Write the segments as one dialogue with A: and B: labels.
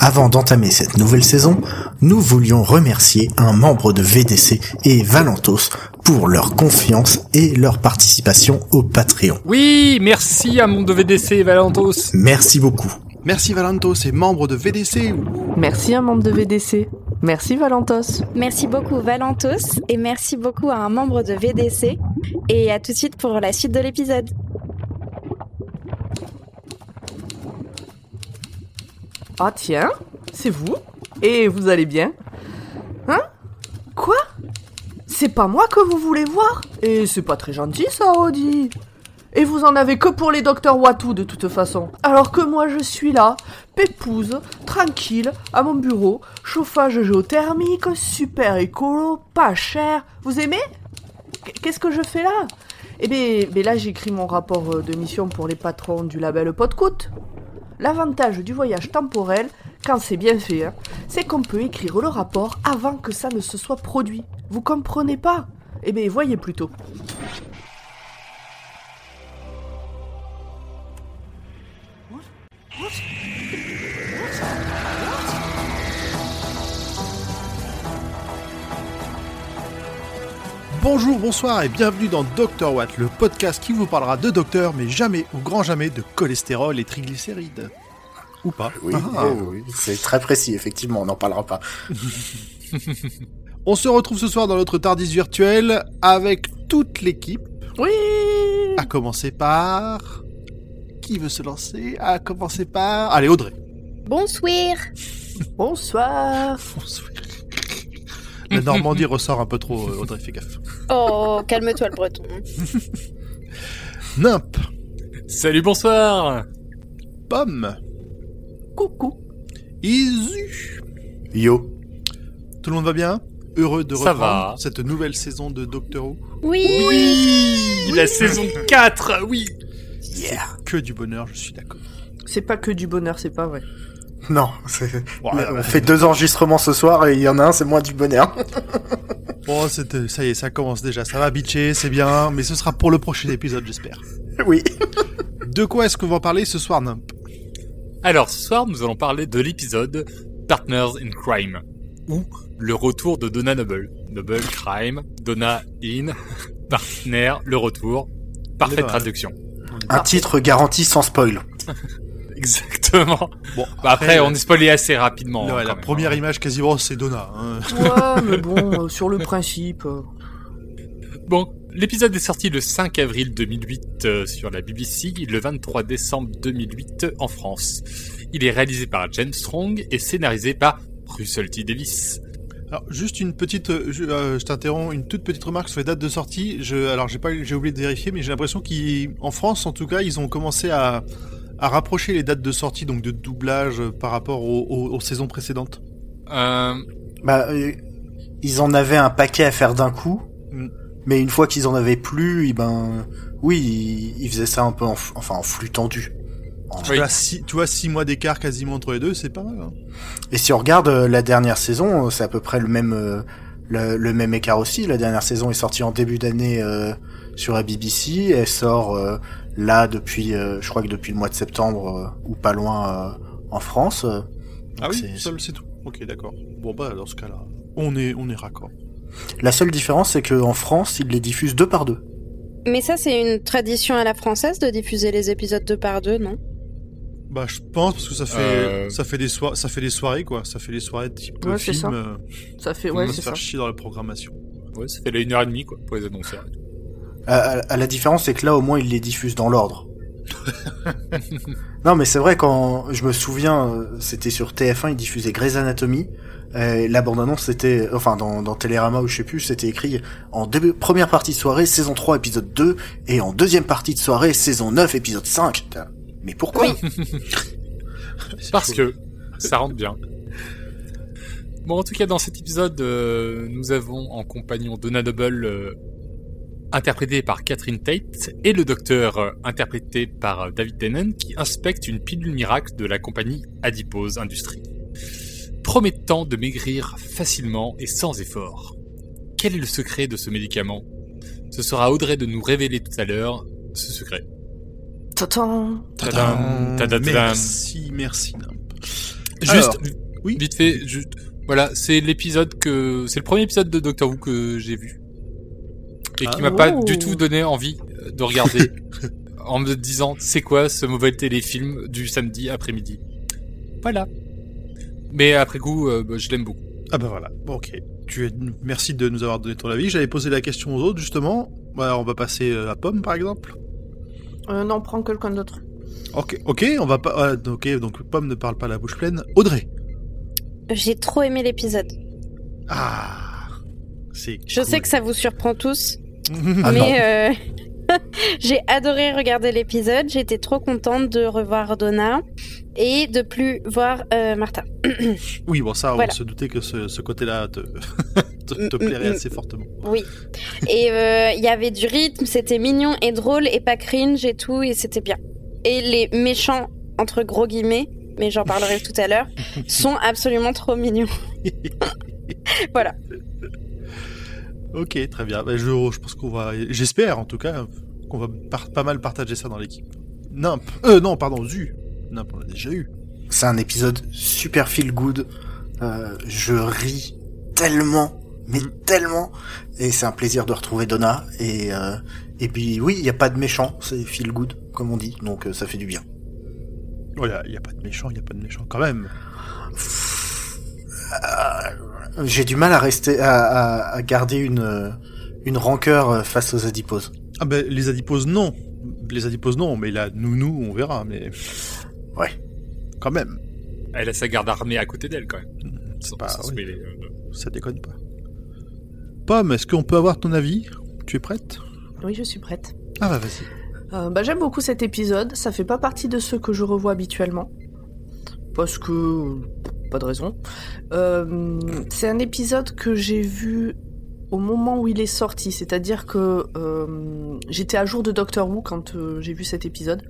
A: Avant d'entamer cette nouvelle saison, nous voulions remercier un membre de VDC et Valentos pour leur confiance et leur participation au Patreon.
B: Oui, merci à mon de VDC et Valentos.
A: Merci beaucoup.
C: Merci Valentos et membre de VDC.
D: Merci un membre de VDC. Merci Valentos.
E: Merci beaucoup Valentos et merci beaucoup à un membre de VDC. Et à tout de suite pour la suite de l'épisode.
D: Ah tiens, c'est vous. Et vous allez bien. Hein? Quoi? C'est pas moi que vous voulez voir? Et c'est pas très gentil ça, Audi. Et vous en avez que pour les docteurs Watou de toute façon. Alors que moi je suis là, pépouse, tranquille, à mon bureau, chauffage géothermique, super écolo, pas cher. Vous aimez? Qu'est-ce que je fais là? Eh bien, là j'écris mon rapport euh, de mission pour les patrons du label Podcoot. L'avantage du voyage temporel, quand c'est bien fait, hein, c'est qu'on peut écrire le rapport avant que ça ne se soit produit. Vous comprenez pas? Eh bien, voyez plutôt.
C: Bonjour, bonsoir et bienvenue dans Dr Watt, le podcast qui vous parlera de docteur, mais jamais ou grand jamais de cholestérol et triglycérides. Ou pas.
A: Oui, ah. oui c'est très précis, effectivement, on n'en parlera pas.
C: on se retrouve ce soir dans notre Tardis virtuel avec toute l'équipe.
D: Oui
C: À commencer par... Qui veut se lancer? À commencer par... Allez, Audrey.
E: Bonsoir
D: Bonsoir
C: Bonsoir la Normandie ressort un peu trop, Audrey, fais gaffe.
E: Oh, calme-toi le breton.
C: Nimp.
B: Salut, bonsoir.
C: Pomme.
D: Coucou.
C: Isu.
A: Yo.
C: Tout le monde va bien? Heureux de reprendre cette nouvelle saison de Doctor Who?
E: Oui.
B: Oui La saison 4, oui
C: Yeah Que du bonheur, je suis d'accord.
D: C'est pas que du bonheur, c'est pas vrai.
A: Non, on fait deux enregistrements ce soir et il y en a un, c'est moins du bonheur.
C: bon, ça y est, ça commence déjà. Ça va bitcher, c'est bien, mais ce sera pour le prochain épisode, j'espère.
A: Oui.
C: de quoi est-ce qu'on va parler ce soir, Nump
B: Alors, ce soir, nous allons parler de l'épisode Partners in Crime, ou le retour de Donna Noble. Noble, Crime, Donna in, Partner, le retour. Parfaite traduction.
A: Un titre garanti sans spoil.
B: Exactement. Bon, bah, après, on est spoilé assez rapidement.
C: Hein, la première hein. image quasiment, c'est Donna. Hein.
D: Ouais, mais bon, euh, sur le principe. Euh.
B: Bon, l'épisode est sorti le 5 avril 2008 euh, sur la BBC, le 23 décembre 2008 en France. Il est réalisé par James Strong et scénarisé par Russell T. Davis.
C: Alors juste une petite, je, t'interromps, une toute petite remarque sur les dates de sortie. Je, alors j'ai pas, j'ai oublié de vérifier, mais j'ai l'impression qu'en France, en tout cas, ils ont commencé à, à rapprocher les dates de sortie, donc de doublage, euh, par rapport aux, saisons précédentes
B: euh...
A: Bah, euh, ils en avaient un paquet à faire d'un coup, mm. mais une fois qu'ils en avaient plus, eh ben, oui, ils, faisaient ça un peu en, enfin, en flux tendu.
C: Tu, vois, six, tu vois, six mois d'écart quasiment entre les deux, c'est pas mal. Hein.
A: Et si on regarde euh, la dernière saison, c'est à peu près le même, le, même écart aussi. La dernière saison est sortie en début d'année sur la BBC, elle sort là depuis, euh, je crois que depuis le mois de septembre euh, ou pas loin euh, en France.
C: ah oui, seul c'est tout. Ok, d'accord. Bon bah dans ce cas-là, on est on est raccord.
A: La seule différence, c'est qu'en France, ils les diffusent deux par deux.
E: Mais ça, c'est une tradition à la française de diffuser les épisodes deux par deux, non?
C: Bah, je pense parce que ça fait ça fait des soirées, ça fait des soirées quoi. Ça fait des soirées type
D: ouais,
C: film. Ça.
D: ça. fait ouais,
C: c'est ça. chier dans la programmation.
B: Ouais, ça fait la une heure et demie quoi pour les annonceurs.
A: À, la différence, c'est que là, au moins, ils les diffusent dans l'ordre. non, mais c'est vrai, quand je me souviens, euh, c'était sur TF1, ils diffusaient Grey's Anatomy. la bande-annonce, c'était, enfin, dans, dans Télérama ou je sais plus, c'était écrit en début, première partie de soirée, saison 3, épisode 2, et en deuxième partie de soirée, saison 9, épisode 5. Mais pourquoi
B: Parce que ça rentre bien. Bon, en tout cas, dans cet épisode, euh, nous avons en compagnon Donna Double euh, interprété par Catherine Tate, et le docteur, euh, interprété par euh, David Tennant, qui inspecte une pilule miracle de la compagnie Adipose Industries, promettant de maigrir facilement et sans effort. Quel est le secret de ce médicament? Ce sera Audrey de nous révéler tout à l'heure ce secret.
D: Tadam
C: Tadam Merci, merci.
B: Juste,
C: Alors, oui.
B: vite fait, juste, voilà, c'est l'épisode que, c'est le premier épisode de Doctor Who que j'ai vu. Et qui
C: Ah.
B: m'a pas du tout donné envie euh, de regarder. en me disant, c'est quoi ce mauvais téléfilm du samedi après-midi? Voilà. Mais après coup, euh, bah, je l'aime beaucoup.
C: Ah bah voilà, bon, ok. Tu es... Merci de nous avoir donné ton avis. J'avais posé la question aux autres, justement. Bah, on va passer euh, à Pomme, par exemple.
D: Euh, non, prends quelqu'un d'autre.
C: Ok, ok, on va pas... ok, donc Pomme ne parle pas la bouche pleine. Audrey.
E: J'ai trop aimé l'épisode.
C: Ah C'est
E: Je sais que ça vous surprend tous,
A: Ah
E: mais euh, j'ai adoré regarder l'épisode. J'étais trop contente de revoir Donna et de plus voir euh, Martha.
C: Oui, bon, ça,
E: Voilà.
C: on se doutait que ce, ce côté-là te, te, te
E: Mm,
C: plairait
E: mm,
C: assez fortement.
E: Oui. Et euh, il y avait du rythme, c'était mignon et drôle et pas cringe et tout, et c'était bien. Et les méchants, entre gros guillemets, mais j'en parlerai tout à l'heure, sont absolument trop mignons. voilà.
C: Ok, très bien. Bah, je, je pense qu'on va... J'espère, en tout cas, qu'on va par- pas mal partager ça dans l'équipe. Nimp. Euh, non, pardon, Zu. Nimp, on l'a déjà eu.
A: C'est un épisode super feel good. Euh, je ris tellement, mais
C: Mm.
A: tellement. Et c'est un plaisir de retrouver Donna. Et, euh, et puis oui, il n'y a pas de méchant, c'est feel good, comme on dit. Donc euh, ça fait du bien.
C: Oh, il n'y a, pas de méchant, il n'y a pas de méchant quand même.
A: Euh, J'ai du mal à rester, à, à- à garder une, euh, une rancœur euh, face aux adiposes.
C: Ah ben, les adiposes, non. Les adiposes, non, mais là, nous, nous, on verra, mais
A: Ouais.
C: quand même,
B: Elle a sa garde armée à côté d'elle, quand même. Sans-
C: Bah,
B: sans se
C: oui.
B: mêler, euh,
C: ça déconne pas. Pomme, est-ce qu'on peut avoir ton avis? Tu es prête?
D: Oui, je suis prête.
C: Ah bah vas-y.
D: Euh, bah, j'aime beaucoup cet épisode. Ça fait pas partie de ceux que je revois habituellement. Parce que. Pas de raison. Euh, c'est un épisode que j'ai vu au moment où il est sorti. C'est-à-dire que euh, j'étais à jour de Doctor Who quand euh, j'ai vu cet épisode.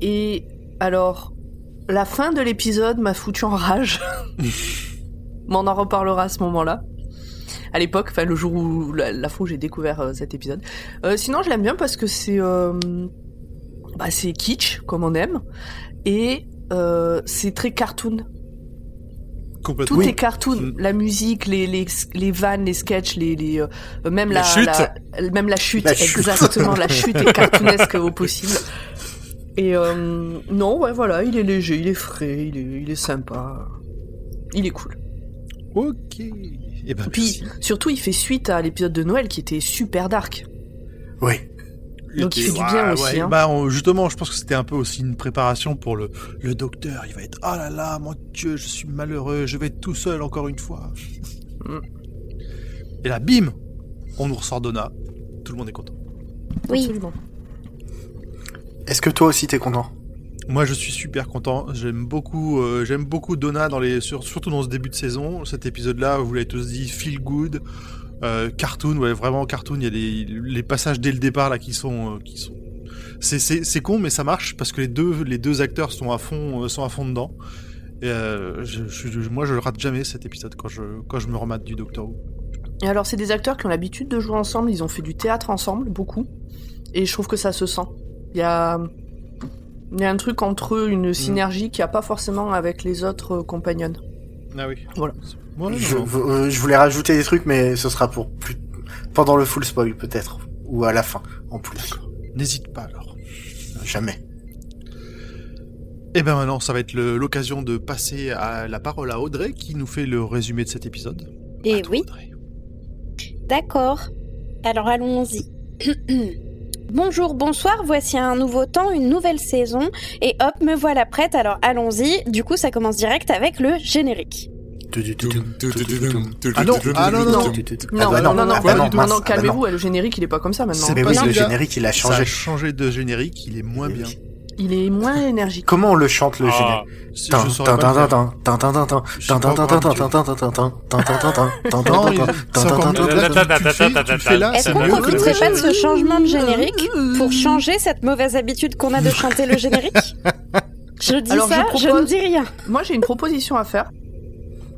D: Et alors, la fin de l'épisode m'a foutu en rage. Mais on en reparlera à ce moment-là. À l'époque, enfin le jour où la, j'ai découvert cet épisode. Sinon, je l'aime bien parce que c'est bah, kitsch comme on aime et c'est très cartoon. Tout
A: Oui.
D: est cartoon.
C: Mm.
D: La musique, les, les, les vannes, les sketchs, les, les euh, même
B: La
D: la,
B: chute.
D: la- même la chute,
A: La chute.
D: exactement. la chute est cartoonesque au possible. Et euh, non, ouais, voilà, il est léger, il est frais, il est, il est sympa, il est cool.
C: Ok. Et ben,
D: Puis surtout, il fait suite à l'épisode de Noël qui était super dark.
A: Oui.
D: Donc il fait du
C: Ouais,
D: bien aussi,
C: ouais.
D: hein.
C: Bah, on- justement, je pense que c'était un peu aussi une préparation pour le, le docteur. Il va être, oh là là, mon Dieu, je suis malheureux, je vais être tout seul encore une fois.
D: Mm.
C: Et là, bim, on nous ressort Donna. Tout le monde est content.
E: Oui.
D: Absolument.
A: Est-ce que toi aussi t'es content?
C: Moi, je suis super content. J'aime beaucoup, euh, j'aime beaucoup Donna dans les, sur- surtout dans ce début de saison. Cet épisode-là, vous l'avez tous dit, feel good, euh, cartoon, ouais, vraiment cartoon. Il y a les passages dès le départ là qui sont, euh, qui sont. C'est, c'est, c'est con, mais ça marche parce que les deux, les deux acteurs sont à fond, euh, sont à fond dedans. Et je, moi, je le rate jamais cet épisode quand je, quand je me remate du Doctor Who.
D: Et alors, c'est des acteurs qui ont l'habitude de jouer ensemble, ils ont fait du théâtre ensemble, beaucoup. Et je trouve que ça se sent. Il y a, il y a un truc entre eux, une synergie qu'il n'y a pas forcément avec les autres compagnons.
C: Ah oui.
D: Voilà.
A: Je,
C: non,
A: euh, je voulais rajouter des trucs, mais ce sera pour plus pendant le full spoil peut-être, ou à la fin en plus.
C: N'hésite pas alors.
A: Jamais.
C: Et ben maintenant, ça va être l'occasion de passer à la parole à Audrey qui nous fait le résumé de cet épisode.
E: Et
C: toi,
E: oui, d'accord. Alors allons-y. Bonjour, bonsoir, voici un nouveau temps, une nouvelle saison, et hop, me voilà prête, alors allons-y. Du coup, ça commence direct avec le générique.
C: Ah non, ah non, non, non.
D: Non,
A: Ah bah
D: non, non, non,
A: ah bah
D: Non,
A: ah bah
D: calmez-vous, le générique, il est pas comme ça maintenant.
C: C'est
A: oui, le générique il a
C: Ça a
A: changé.
C: changé de générique, il est moins bien
D: il est moins énergique.
A: Comment on le chante le générique
E: Est-ce qu'on pas ce changement de générique pour euh, euh, euh. changer cette mauvaise habitude qu'on a de chanter le générique? Je dis ça, je, ne dis rien.
D: Moi, j'ai une proposition à faire,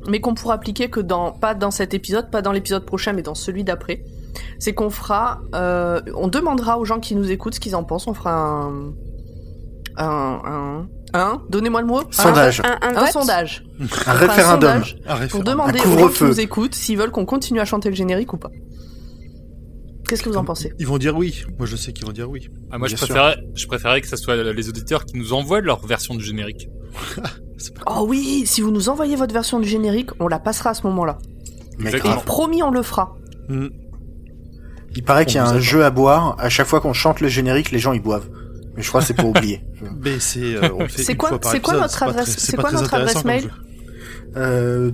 D: mais qu'on pourra appliquer que dans pas dans cet épisode, pas dans l'épisode prochain, mais dans celui d'après. C'est qu'on fera, euh, on demandera aux gens qui nous écoutent ce qu'ils en pensent. On fera un un, un, Donnez-moi le mot.
A: Sondage.
E: Un, un
D: Un sondage.
A: Un référendum.
D: sondage Pour demander aux gens qui nous écoutent s'ils veulent qu'on continue à chanter le générique ou pas. Qu'est-ce que vous en pensez?
C: Ils vont dire oui. Moi, je sais qu'ils vont dire oui.
B: Ah, moi, je
A: sûr.
B: préférais, je préférais que ce soit les auditeurs qui nous envoient leur version du générique.
D: Oh oui, si vous nous envoyez votre version du générique, on la passera à ce moment-là.
A: Mais grave.
D: Promis, on le fera.
C: Hmm.
A: Il paraît qu'il y a un jeu à boire. À chaque fois qu'on chante le générique, les gens ils boivent. Mais je crois que c'est pour oublier.
C: Mais c'est, euh, on le fait
D: C'est quoi-
C: fois par
D: c'est quoi
C: épisode,
D: notre adresse- c'est quoi notre adresse mail.
A: Euh,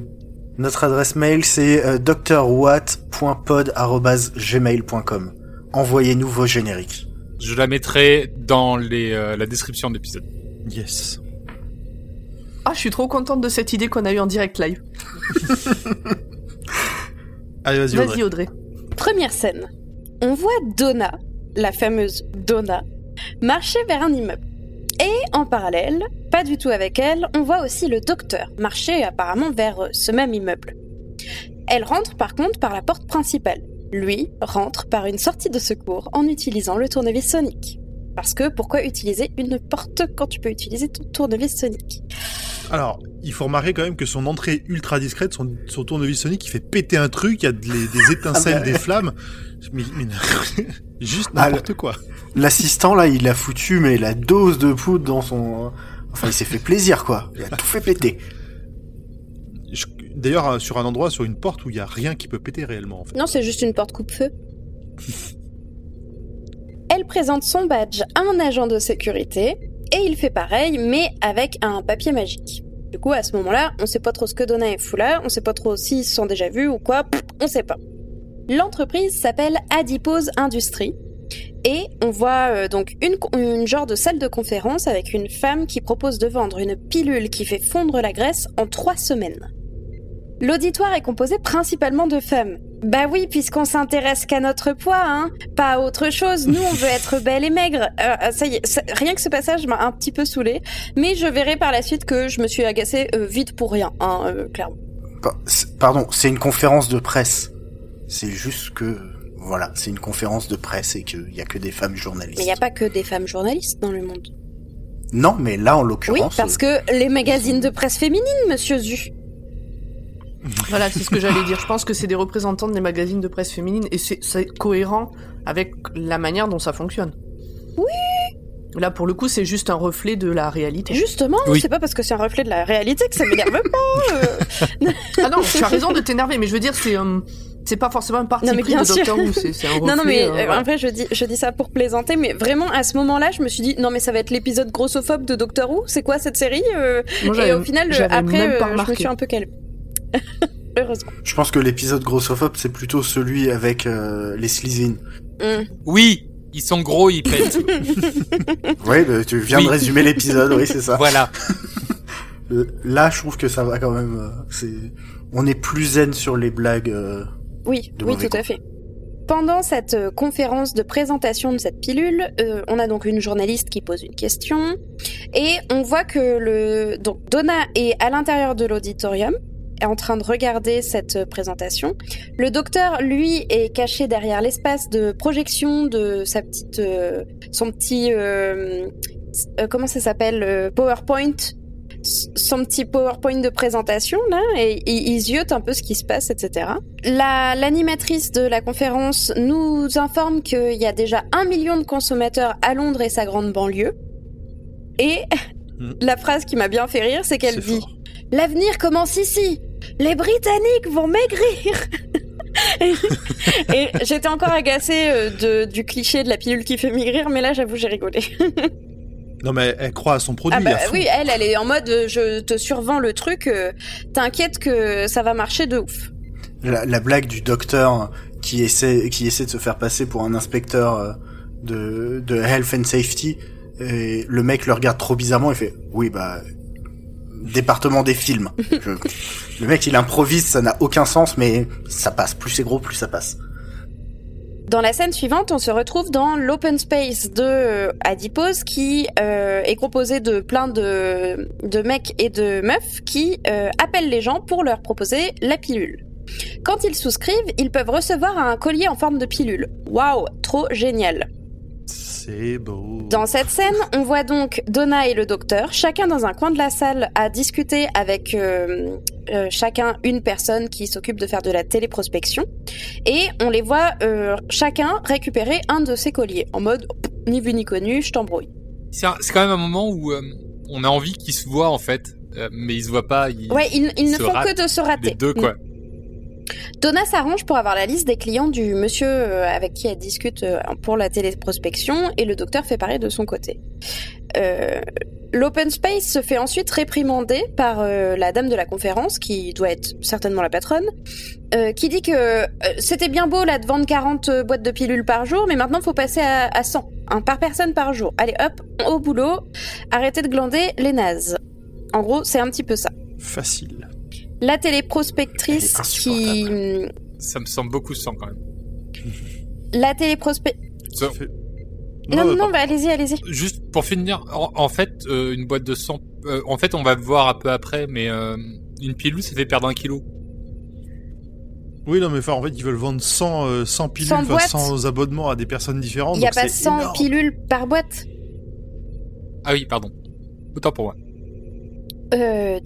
A: notre adresse mail c'est euh, drwatt.pod@gmail.com. Envoyez-nous vos génériques.
B: Je la mettrai dans les, euh, la description de l'épisode.
C: Yes.
D: Ah, je suis trop contente de cette idée qu'on a eue en direct live.
C: Allez, vas-y, Audrey.
D: Vas-y, Audrey.
E: Première scène. On voit Donna, la fameuse Donna, marcher vers un immeuble. Et en parallèle, pas du tout avec elle, on voit aussi le docteur marcher apparemment vers euh, ce même immeuble. Elle rentre par contre par la porte principale. Lui rentre par une sortie de secours en utilisant le tournevis sonique. Parce que pourquoi utiliser une porte quand tu peux utiliser ton tournevis sonique?
C: Alors, il faut remarquer quand même que son entrée ultra discrète, son, son tournevis sonique, il fait péter un truc, il y a de- les- des étincelles,
A: Ah bah.
C: des flammes. Mais, mais- juste
A: Ah,
C: n'importe quoi.
A: L'assistant là, il a foutu mais la dose de poudre dans son. Enfin, il s'est fait plaisir quoi. Il a tout fait péter.
C: D'ailleurs, euh, sur un endroit, sur une porte où il y a rien qui peut péter réellement, en fait.
E: Non, c'est juste une porte coupe-feu. Elle présente son badge à un agent de sécurité et il fait pareil, mais avec un papier magique. Du coup, à ce moment-là, on sait pas trop ce que Donna et fou là, on sait pas trop s'ils se sont déjà vus ou quoi, on sait pas. L'entreprise s'appelle Adipose Industries et on voit euh, donc une, une genre de salle de conférence avec une femme qui propose de vendre une pilule qui fait fondre la graisse en trois semaines. L'auditoire est composé principalement de femmes. Bah oui, puisqu'on s'intéresse qu'à notre poids, hein, pas à autre chose. Nous, on veut être belle et maigre. Euh, ça y est, ça- rien que ce passage m'a un petit peu saoulé, mais je verrai par la suite que je me suis agacée euh, vite pour rien, hein, euh, clairement.
A: Pardon, c'est une conférence de presse. C'est juste que voilà, c'est une conférence de presse et qu'il y a que des femmes journalistes.
E: Mais il n'y a pas que des femmes journalistes dans le monde.
A: Non, mais là en
E: Oui,
A: l'occurrence.
E: parce que les magazines de presse féminine, monsieur Zu.
D: Voilà, c'est ce que j'allais dire. Je pense que c'est des représentants des magazines de presse féminine et c'est c'est cohérent avec la manière dont ça fonctionne. Oui. Là, pour le coup, c'est juste un reflet de la réalité.
E: Justement,
B: Oui.
E: c'est pas parce que c'est un reflet de la réalité que ça m'énerve pas. euh.
D: Ah non, tu as raison de t'énerver, mais je veux dire, c'est euh, c'est pas forcément un parti
E: Non, mais
D: pris
E: bien
D: de. Doctor Who, c'est c'est un reflet.
E: Non, non, mais
D: euh,
E: en vrai, je dis, je dis ça pour plaisanter, mais vraiment, à ce moment-là, je me suis dit, non, mais ça va être l'épisode grossophobe de Doctor Who, c'est quoi cette série euh,
D: Moi,
E: Et au final, après, euh, je me suis un peu calmée. Heureusement.
A: Je pense que l'épisode grossophobe c'est plutôt celui avec euh, les Slizine.
E: Hum.
B: Oui, ils sont gros, ils pètent.
A: Oui, bah, tu viens
B: Oui.
A: de résumer l'épisode, oui c'est ça.
B: voilà.
A: Euh, Là, je trouve que ça va quand même. euh, c'est, on est plus zen sur les blagues. euh,
E: Oui,
A: De
E: oui, tout à fait. Pendant cette euh, conférence de présentation de cette pilule, euh, on a donc une journaliste qui pose une question et on voit que le donc Donna est à l'intérieur de l'auditorium est en train de regarder cette présentation. Le docteur, lui, est caché derrière l'espace de projection de sa petite, euh, son petit, euh, euh, comment ça s'appelle, PowerPoint, son petit PowerPoint de présentation là, et, et il ziote un peu ce qui se passe, etc. La- L'animatrice de la conférence nous informe qu'il y a déjà un million de consommateurs à Londres et sa grande banlieue. Et
C: Hmm.
E: la phrase qui m'a bien fait rire, c'est qu'elle dit. L'avenir commence ici. Les Britanniques vont maigrir. et et j'étais encore agacée euh, de, du cliché de la pilule qui fait maigrir, mais là, j'avoue, j'ai rigolé.
C: Non, mais elle croit à son produit.
E: Ah bah
C: à
E: oui, elle, elle est en mode euh, je te survends le truc, euh, t'inquiète que ça va marcher de ouf.
A: la, la blague du docteur qui essaie, qui essaie de se faire passer pour un inspecteur de, de health and safety. Et le mec le regarde trop bizarrement et fait oui bah département des films. Je- le mec il improvise, ça n'a aucun sens mais ça passe. Plus c'est gros, plus ça passe.
E: Dans la scène suivante, on se retrouve dans l'open space de euh, Adipose qui euh, est composé de plein de, de mecs et de meufs qui euh, appellent les gens pour leur proposer la pilule. Quand ils souscrivent, ils peuvent recevoir un collier en forme de pilule. Waouh, trop génial.
C: C'est beau.
E: Dans cette scène, on voit donc Donna et le docteur, chacun dans un coin de la salle, à discuter avec euh, euh, chacun une personne qui s'occupe de faire de la téléprospection. Et on les voit euh, chacun récupérer un de ses colliers, en mode ni vu ni connu, je t'embrouille.
B: C'est quand même un moment où euh, on a envie qu'ils se voient en fait, euh, mais ils se voient pas. Ils,
E: Ouais, ils, ils ne font que de se rater.
B: les deux quoi.
E: Donna s'arrange pour avoir la liste des clients du monsieur euh, avec qui elle discute euh, pour la téléprospection et le docteur fait pareil de son côté. Euh, L'open space se fait ensuite réprimander par la dame de la conférence, qui doit être certainement la patronne, qui dit que c'était bien beau là de vendre 40 euh, boîtes de pilules par jour, mais maintenant faut passer à, à 100, hein, par personne par jour. Allez hop, au boulot, arrêtez de glander les nazes. En gros, c'est un petit peu ça.
C: Facile.
E: La téléprospectrice qui...
B: Ça me semble beaucoup sang quand même.
E: La téléprospect...
B: Ça-
C: fait-
E: Non, non, non, bah, allez-y, allez-y.
B: Juste pour finir, en, en fait, euh, une boîte de sang. euh, en fait, on va voir un peu après, mais euh, une pilule, ça fait perdre un kilo.
C: Oui, non, mais enfin, en fait, ils veulent vendre 100, euh, 100 pilules,
E: 100
C: enfin,
E: boîtes.
C: 100 abonnements à des personnes différentes.
E: Il n'y a
C: donc
E: pas
C: c'est
E: 100
C: énorme.
E: pilules par boîte.
B: Ah oui, pardon. Autant pour moi.
E: Euh.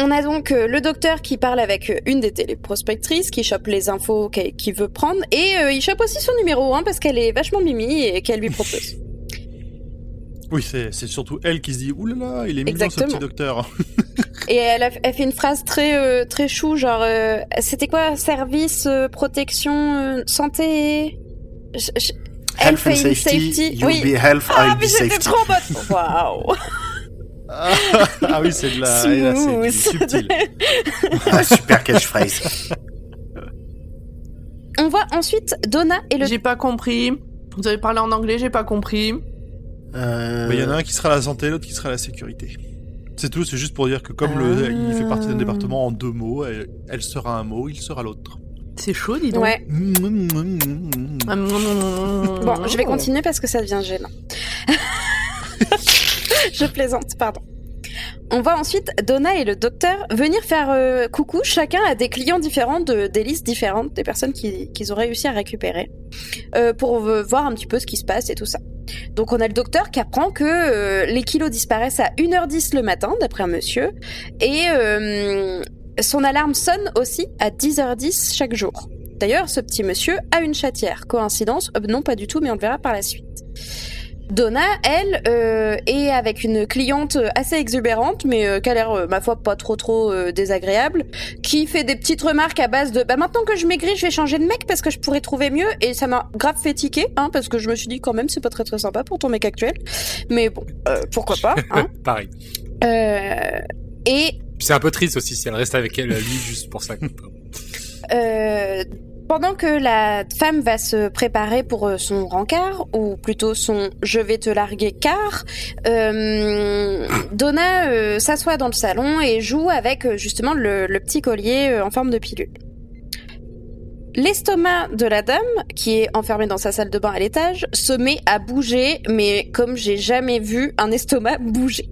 E: On a donc euh, le docteur qui parle avec euh, une des téléprospectrices, qui chope les infos qu'il veut prendre, et euh, il chope aussi son numéro, hein, parce qu'elle est vachement mimi et qu'elle lui propose.
C: Oui, c'est c'est surtout elle qui se dit là, il est mignon
E: Exactement.
C: ce petit docteur.
E: et elle, a- elle fait une phrase très euh, très chou, genre euh, c'était quoi Service, euh, protection, euh, santé. Je- je-
A: Health and safety,
E: safety,
A: you'll
E: oui.
A: be health,
E: Ah,
A: I'll be
E: mais j'étais
A: safety.
E: trop bonne. Waouh.
C: Ah oui, c'est de la. là, c'est du subtil.
A: Ah, super catchphrase.
E: On voit ensuite Donna et le
D: J'ai pas compris. Vous avez parlé en anglais, j'ai pas compris.
A: Euh,
C: Mais il y en a un qui sera à la santé, l'autre qui sera à la sécurité. C'est tout, c'est juste pour dire que comme le,
D: Ah.
C: il fait partie d'un département en deux mots, elle, elle sera un mot, il sera l'autre.
D: C'est chaud, dis donc.
E: Ouais. Bon, je vais continuer parce que ça devient gênant. je plaisante, pardon. On voit ensuite Donna et le docteur venir faire euh, coucou chacun à des clients différents de, des listes différentes des personnes qui- qu'ils ont réussi à récupérer euh, pour voir un petit peu ce qui se passe et tout ça. Donc on a le docteur qui apprend que euh, les kilos disparaissent à 1h10 le matin d'après un monsieur et son alarme sonne aussi à 10h10 chaque jour. D'ailleurs, ce petit monsieur a une chatière. Coïncidence? Non, pas du tout, mais on le verra par la suite. Donna, elle, euh, est avec une cliente assez exubérante, mais euh, qui a l'air, euh, ma foi, pas trop trop euh, désagréable, qui fait des petites remarques à base de « Bah maintenant que je maigris, je vais changer de mec parce que je pourrais trouver mieux », et ça m'a grave fait tiquer, hein, parce que je me suis dit quand même, c'est pas très très sympa pour ton mec actuel. Mais bon, pourquoi pas, hein.
B: Pareil.
E: Et
B: C'est un peu triste aussi si elle reste avec elle, lui, juste pour ça.
E: Euh, pendant que la femme va se préparer pour euh, son rencard, ou plutôt son je vais te larguer car, euh, Donna euh, s'assoit dans le salon et joue avec justement le, petit collier en forme de pilule. L'estomac de la dame, qui est enfermée dans sa salle de bain à l'étage, se met à bouger, mais comme j'ai jamais vu un estomac bouger.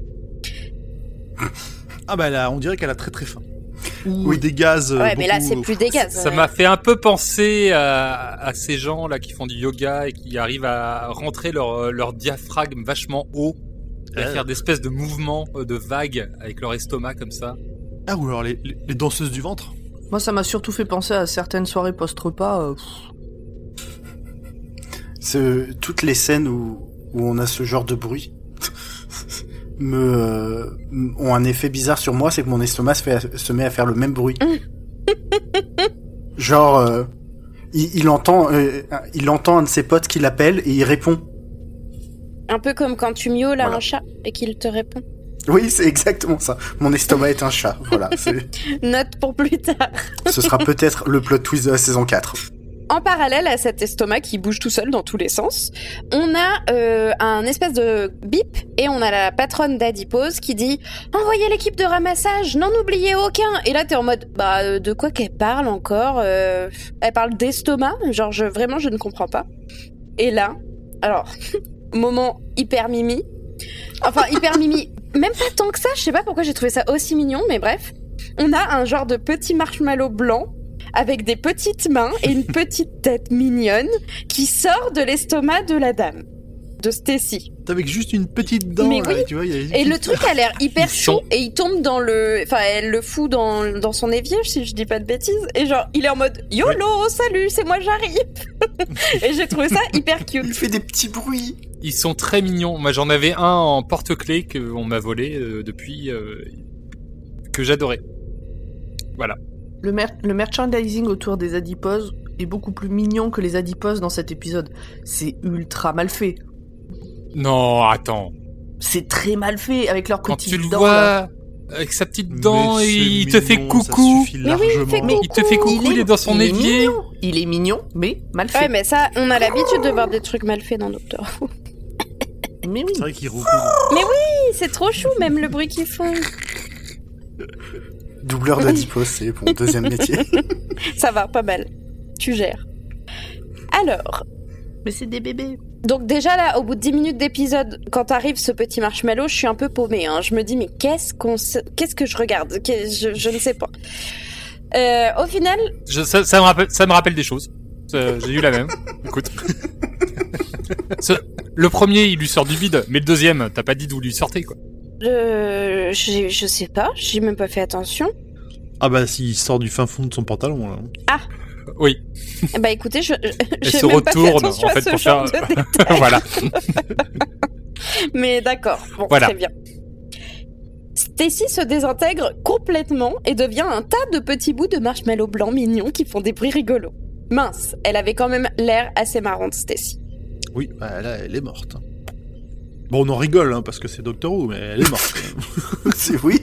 C: Ah bah là, on dirait qu'elle a très très faim. Ou
A: Oui.
C: des gaz. euh,
E: Ouais, mais là c'est plus des gaz.
B: Ça
E: ouais.
B: m'a fait un peu penser à, à ces gens là qui font du yoga et qui arrivent à rentrer leur, leur diaphragme vachement haut et à
C: Euh.
B: faire des espèces de mouvements euh, de vagues avec leur estomac comme ça.
C: Ah, ou alors les, les- les danseuses du ventre.
D: Moi, ça m'a surtout fait penser à certaines soirées post-repas. euh,
A: toutes les scènes où, où on a ce genre de bruit me euh, ont un effet bizarre sur moi, c'est que mon estomac se, fait, se met à faire le même bruit. Genre, euh, il, il entend, euh, il entend un de ses potes qui l'appelle et il répond.
E: Un peu comme quand tu miaules à un chat et qu'il te répond.
A: Oui, c'est exactement ça. Mon estomac est un chat. Voilà,
E: Note pour plus tard.
A: ce sera peut-être le plot twist de la saison 4.
E: En parallèle à cet estomac qui bouge tout seul dans tous les sens, on a euh, un espèce de bip et on a la patronne d'Adipose qui dit envoyez l'équipe de ramassage, n'en oubliez aucun. Et là t'es en mode bah euh, de quoi qu'elle parle encore Euh, Elle parle d'estomac, genre je, vraiment je ne comprends pas. Et là, alors moment hyper mimi, enfin hyper mimi, même pas tant que ça. Je sais pas pourquoi j'ai trouvé ça aussi mignon, mais bref, on a un genre de petit marshmallow blanc avec des petites mains et une petite tête mignonne qui sort de l'estomac de la dame, de Stacy.
C: Avec juste une petite dent,
E: Mais
C: là,
E: oui.
C: tu vois. il y a une
E: Et le truc a l'air hyper chaud et il tombe dans le, enfin elle le fout dans dans son évier si je dis pas de bêtises et genre il est en mode YOLO salut c'est moi j'arrive et j'ai trouvé ça hyper
A: Il
E: cute.
A: fait des petits bruits.
B: Ils sont très mignons. Moi, j'en avais un en porte-clés qu'on m'a volé euh, depuis, euh, que j'adorais. Voilà.
D: Le, mer- le merchandising autour des adiposes est beaucoup plus mignon que les adiposes dans cet épisode. C'est ultra mal fait.
B: Non, attends.
D: C'est très mal fait avec leurs
B: Quand
D: petites
B: tu le
D: dents. là.
B: vois avec sa petite dent
C: Mais
B: et il te fait coucou.
E: Mais oui, il fait
C: largement.
B: Il te fait coucou, il est, dans son
D: il est
B: évier.
D: mignon. Il est mignon, mais mal fait.
E: Ouais mais ça on a l'habitude de voir des trucs mal faits dans Doctor Who.
D: Mais oui.
C: C'est vrai qu'il recouvre.
E: C'est trop chou même le bruit qu'ils font.
A: Doubleur d'adipose, c'est mon deuxième métier.
E: Ça va pas mal. Tu gères. Alors
D: Mais c'est des bébés.
E: Donc déjà là, au bout de 10 minutes d'épisode, quand arrive ce petit marshmallow, je suis un peu paumée. Hein. Je me dis mais qu'est-ce qu'on, se- qu'est-ce que je regarde? Que- je, je ne sais pas. Euh, au final,
B: Je- ça, ça me rappelle, ça me rappelle des choses. J'ai eu la même. Écoute. Ce- le premier, il lui sort du vide, mais le deuxième, t'as pas dit d'où lui sortait, quoi.
E: Euh, je, je sais pas, j'ai même pas fait attention.
C: Ah bah s'il sort du fin fond de son pantalon là.
B: Oui,
E: Eh Bah écoutez, je, je-
B: elle se
E: même pas fait
B: retourne,
E: attention
B: en
E: à
B: fait,
E: ce
B: pour
E: genre
B: faire... voilà.
E: Mais d'accord, bon,
B: Voilà.
E: très bien. Stacy se désintègre complètement et devient un tas de petits bouts de marshmallow blanc mignons qui font des bruits rigolos. Mince, elle avait quand même l'air assez marrante, Stacy.
C: Oui, bah là elle est morte. Bon on en rigole hein, parce que c'est Doctor Who mais elle est morte.
A: c'est oui.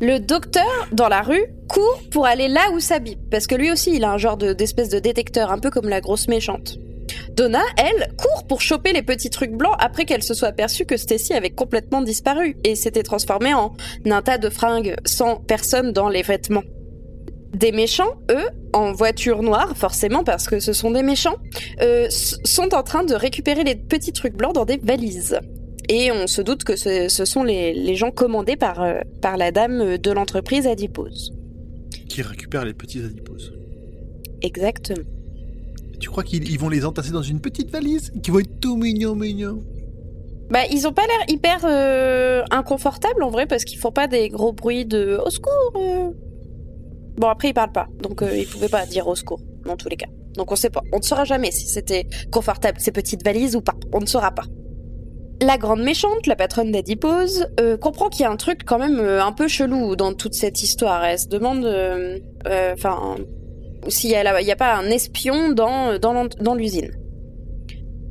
E: Le docteur, dans la rue, court pour aller là où ça bip, parce que lui aussi, il a un genre de- d'espèce de détecteur, un peu comme la grosse méchante. Donna, elle, court pour choper les petits trucs blancs après qu'elle se soit aperçue que Stacy avait complètement disparu et s'était transformée en un tas de fringues sans personne dans les vêtements. Des méchants, eux, en voiture noire, forcément parce que ce sont des méchants, euh, sont en train de récupérer les petits trucs blancs dans des valises. Et on se doute que ce, ce sont les, les gens commandés par, euh, par la dame de l'entreprise Adipose.
C: Qui récupère les petits adiposes.
E: Exactement.
C: Tu crois qu'ils ils vont les entasser dans une petite valise Qui vont être tout mignons mignons
E: Bah, ils ont pas l'air hyper euh, inconfortables en vrai parce qu'ils font pas des gros bruits de au secours. euh. Bon, après, ils parlent pas, donc euh, ils pouvaient pas dire au secours dans tous les cas. Donc on sait pas. On ne saura jamais si c'était confortable ces petites valises ou pas. On ne saura pas. La grande méchante, la patronne d'Adipose, euh, comprend qu'il y a un truc quand même euh, un peu chelou dans toute cette histoire. Elle se demande, euh, enfin, s'il y, a il y a pas un espion dans, dans l'usine.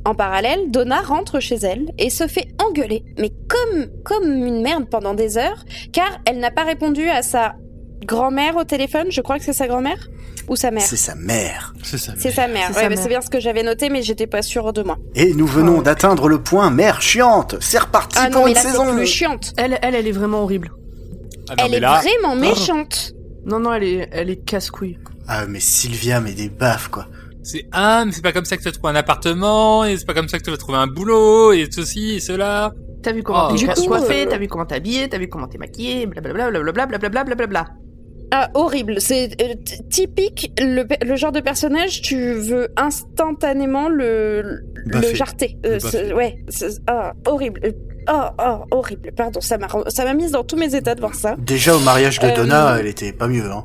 E: En parallèle, Donna rentre chez elle et se fait engueuler, mais comme, comme une merde pendant des heures, car elle n'a pas répondu à sa grand-mère au téléphone, je crois que c'est sa grand-mère Ou sa mère?
A: C'est sa mère.
C: C'est
E: sa mère,
D: C'est
E: ouais,
D: sa
E: mais
D: mère.
E: c'est bien ce que j'avais noté, mais j'étais pas sûre de moi.
A: Et nous venons
D: Ah
A: d'atteindre le point mère chiante. C'est reparti
E: Ah
A: pour
E: non, mais
A: une
E: là
A: saison.
E: plus chiante.
D: Elle, elle, elle est vraiment horrible.
B: Ah non,
E: Elle
B: mais
E: est
B: là,
E: vraiment méchante.
D: Non, non, elle est, elle est casse-couille.
A: Ah mais Sylvia met des baffes quoi.
B: c'est ah, mais c'est pas comme ça que tu vas trouver un appartement, et c'est pas comme ça que tu vas trouver un boulot, et ceci et cela.
D: T'as vu comment
B: Oh.
D: t'es coiffée,
E: euh,
D: t'as vu comment t'es habillée, t'as vu comment t'es maquillée, blablabla, blablabla, blablabla, blablabla.
E: Ah, horrible. C'est euh, typique le, le genre de personnage, tu veux instantanément le, le jarter. Euh, ouais, ah, horrible. Oh, oh, horrible. Pardon, ça m'a ça m'a mise dans tous mes états de voir ça.
A: Déjà au mariage de
E: Euh,
A: Donna, elle était pas mieux hein.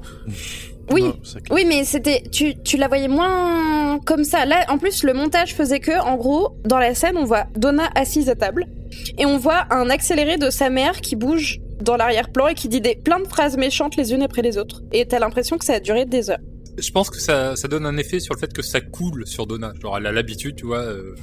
E: Oui,
C: Non.
E: Oui, mais c'était tu, tu la voyais moins comme ça. Là, en plus, le montage faisait que, en gros, dans la scène, on voit Donna assise à table et on voit un accéléré de sa mère qui bouge dans l'arrière-plan et qui dit des plein de phrases méchantes les unes après les autres. Et t'as l'impression que ça a duré des heures.
B: Je pense que ça, ça donne un effet sur le fait que ça coule sur Donna. Genre, elle a l'habitude, tu vois. euh,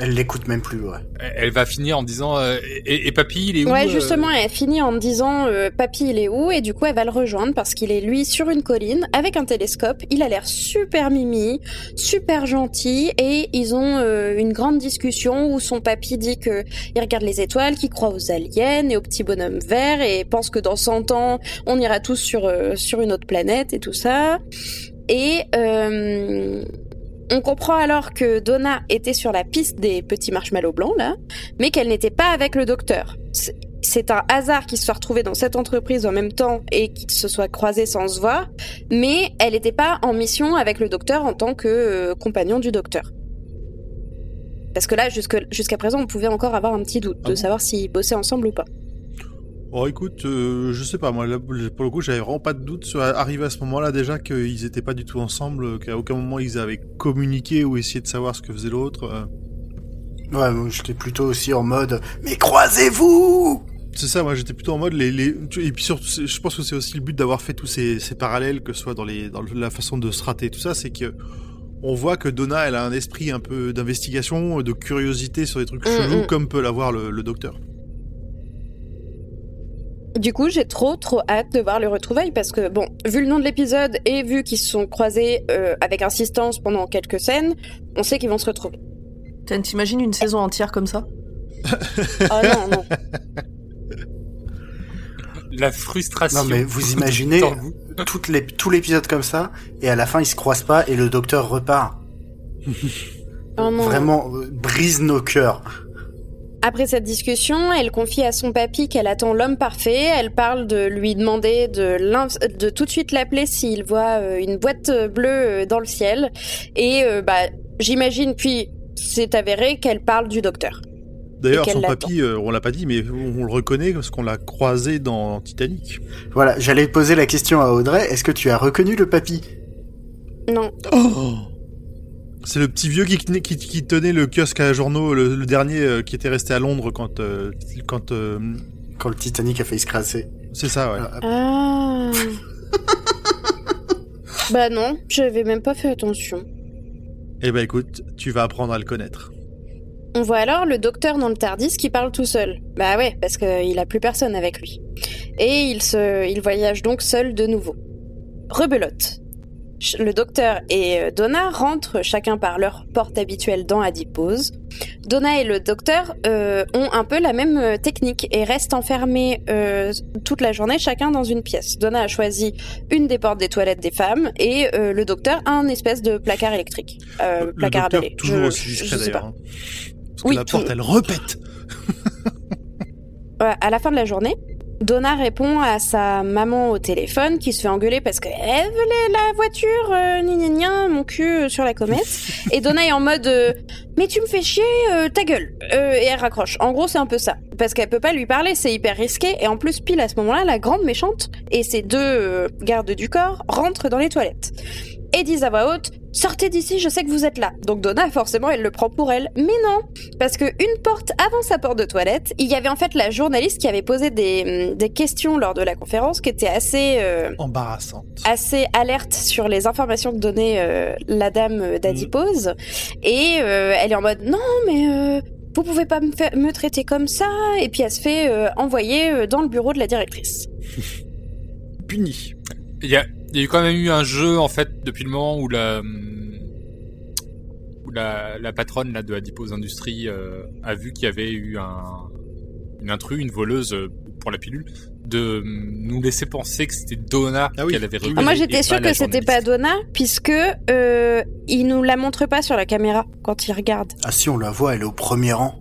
A: Elle l'écoute même plus ouais.
B: elle va finir en disant euh, et, et papy, il est où
E: ouais,
B: euh
E: justement, elle finit en disant euh, papy il est où et du coup elle va le rejoindre parce qu'il est lui sur une colline avec un télescope. Il a l'air super mimi, super gentil et ils ont euh, une grande discussion où son papy dit que il regarde les étoiles, qu'il croit aux aliens et aux petits bonhommes verts et pense que dans 100 ans on ira tous sur euh, sur une autre planète et tout ça. Et euh, on comprend alors que Donna était sur la piste des petits marshmallows blancs là, mais qu'elle n'était pas avec le docteur. C'est- un hasard qu'ils se soient retrouvés dans cette entreprise en même temps et qu'ils se soient croisés sans se voir, mais elle n'était pas en mission avec le docteur en tant que euh, compagnon du docteur. Parce que là, jusqu'à présent, on pouvait encore avoir un petit doute
C: Ah
E: de
C: bon?
E: savoir s'ils bossaient ensemble ou pas.
C: Oh, écoute, euh, je sais pas, moi, là, pour le coup, j'avais vraiment pas de doute sur arrivé à ce moment-là déjà qu'ils étaient pas du tout ensemble, qu'à aucun moment ils avaient communiqué ou essayé de savoir ce que faisait l'autre. euh.
A: Ouais, moi, j'étais plutôt aussi en mode, mais croisez-vous
C: C'est ça, moi j'étais plutôt en mode les, les et puis surtout je pense que c'est aussi le but d'avoir fait tous ces, ces parallèles que ce soit dans les dans la façon de se rater tout ça, c'est que on voit que Donna elle a un esprit un peu d'investigation, de curiosité sur des trucs
E: Mm,
C: chelous
E: mm.
C: comme peut l'avoir le, le docteur.
E: Du coup, j'ai trop trop hâte de voir le retrouvailles parce que bon, vu le nom de l'épisode et vu qu'ils se sont croisés euh, avec insistance pendant quelques scènes, on sait qu'ils vont se retrouver.
D: Tiens, T'imagines une saison entière comme ça?
E: Oh non non.
B: La frustration.
A: Non, mais vous imaginez toutes les, tout l'épisode comme ça, et à la fin, ils se croisent pas, et le docteur repart.
E: Oh non.
A: Vraiment, euh, brise nos cœurs.
E: Après cette discussion, elle confie à son papy qu'elle attend l'homme parfait. Elle parle de lui demander de, tout de suite l'appeler s'il voit euh, une boîte bleue euh, dans le ciel. Et euh, bah, j'imagine, puis c'est avéré qu'elle parle du docteur.
C: D'ailleurs, son papy, euh, on l'a pas dit, mais on, on le reconnaît parce qu'on l'a croisé dans Titanic.
A: Voilà, j'allais poser la question à Audrey, est-ce que tu as reconnu le papy?
E: Non.
C: C'est le petit vieux qui, qui, qui- qui tenait le kiosque à journaux, le, le dernier euh, qui était resté à Londres quand euh, quand euh,
A: Quand le Titanic a failli se crasser.
C: c'est ça, ouais.
A: Euh,
E: Ah. bah non, j'avais même pas fait attention.
C: Eh ben écoute, tu vas apprendre à le connaître.
E: On voit alors le docteur dans le Tardis qui parle tout seul. Bah ouais, parce qu'il a plus personne avec lui. Et il se, il voyage donc seul de nouveau. Rebelote. Le docteur et euh, Donna rentrent chacun par leur porte habituelle dans Adipose. Donna et le docteur euh, ont un peu la même euh, technique et restent enfermés euh, toute la journée chacun dans une pièce. Donna a choisi une des portes des toilettes des femmes et euh, le docteur a un espèce de placard électrique.
C: Le
E: placard
C: docteur toujours
E: Je-
C: aussi discret d'ailleurs. hein. Parce que
E: Oui,
C: la porte, elle repète.
E: À la fin de la journée, Donna répond à sa maman au téléphone qui se fait engueuler parce qu'elle voulait la voiture, euh, gna gna gna, mon cul euh, sur la comète. et Donna est en mode euh, Mais tu me fais chier, euh, ta gueule Et elle raccroche. En gros, c'est un peu ça. Parce qu'elle peut pas lui parler, c'est hyper risqué. Et en plus, pile à ce moment-là, la grande méchante et ses deux gardes du corps rentrent dans les toilettes. Et disent à voix haute Sortez d'ici, je sais que vous êtes là. Donc Donna, forcément, elle le prend pour elle. Mais non parce que une porte avant sa porte de toilette, il y avait en fait la journaliste qui avait posé des, hum, des questions lors de la conférence qui étaient assez euh,
C: Embarrassante.
E: assez alerte sur les informations que donnait euh, la dame d'Adipose et euh, elle est en mode non mais euh, vous pouvez pas me, faire- me traiter comme ça et puis elle se fait euh, envoyer euh, dans le bureau de la directrice.
C: Puni.
B: Il y a, il y a eu quand même eu un jeu en fait depuis le moment où la où la, la patronne là de Adipose Industries euh, a vu qu'il y avait eu un une intrus, une voleuse euh, pour la pilule, de nous laisser penser que c'était Donna
C: Ah oui.
B: qu'elle avait
C: Ah,
B: repéré.
E: Ah, moi j'étais
B: la
E: que c'était pas. Donna puisque euh, il nous la montre pas sur la caméra quand il regarde.
A: Ah si, on la voit, elle est au premier rang.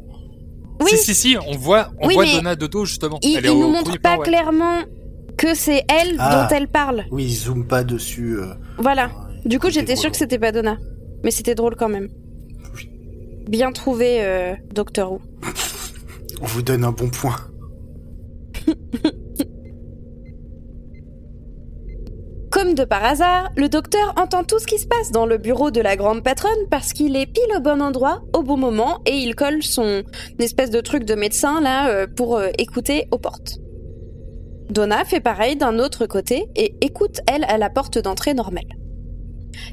E: Oui.
B: Si si si, on voit on
E: Oui,
B: voit Donna de dos justement.
E: Il,
B: Elle est
E: il
B: au
E: nous montre
B: plan,
E: pas
B: ouais.
E: clairement que c'est elle
A: Ah.
E: dont elle parle.
A: Oui, ils zooment pas dessus. euh,
E: Voilà. Du coup, j'étais sûre que c'était pas Donna. Mais c'était drôle quand même. Bien trouvé, euh, Doctor Who.
A: On vous donne un bon point.
E: Comme de par hasard, le docteur entend tout ce qui se passe dans le bureau de la grande patronne parce qu'il est pile au bon endroit, au bon moment, et il colle son espèce de truc de médecin là euh, pour euh, écouter aux portes. Donna fait pareil d'un autre côté et écoute elle à la porte d'entrée normale.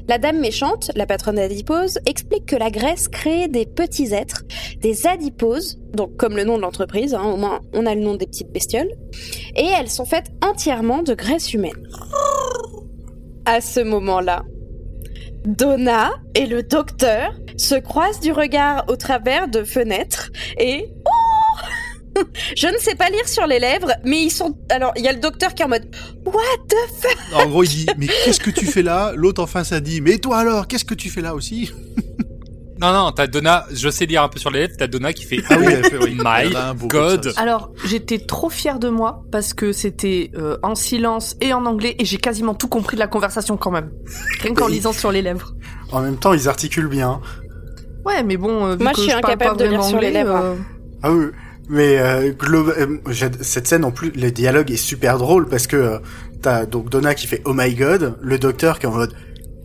E: La dame méchante, la patronne adipose, explique que la graisse crée des petits êtres, des adiposes, donc comme le nom de l'entreprise, hein, au moins on a le nom des petites bestioles, et elles sont faites entièrement de graisse humaine. À ce moment-là, Donna et le docteur se croisent du regard au travers de fenêtres et oh je ne sais pas lire sur les lèvres, mais ils sont. Alors, il y a le docteur qui est en mode What the fuck?
C: En gros, il dit Mais qu'est-ce que tu fais là? L'autre en face a dit Mais toi alors, qu'est-ce que tu fais là aussi?
B: Non, non, t'as Donna, je sais lire un peu sur les lèvres, t'as Donna qui fait
C: Ah oui, elle fait, oui.
B: My God.
D: Alors, j'étais trop fière de moi parce que c'était euh, en silence et en anglais et j'ai quasiment tout compris de la conversation quand même. Rien qu'en lisant sur les lèvres.
A: En même temps, ils articulent bien.
D: Ouais, mais bon, euh, vu
E: Moi,
D: que
E: je suis incapable
D: pas
E: de lire sur les lèvres.
D: euh,
A: Ah oui, mais euh, euh, cette scène en plus, le dialogue est super drôle parce que euh, t'as donc Donna qui fait Oh my God, le docteur qui est en mode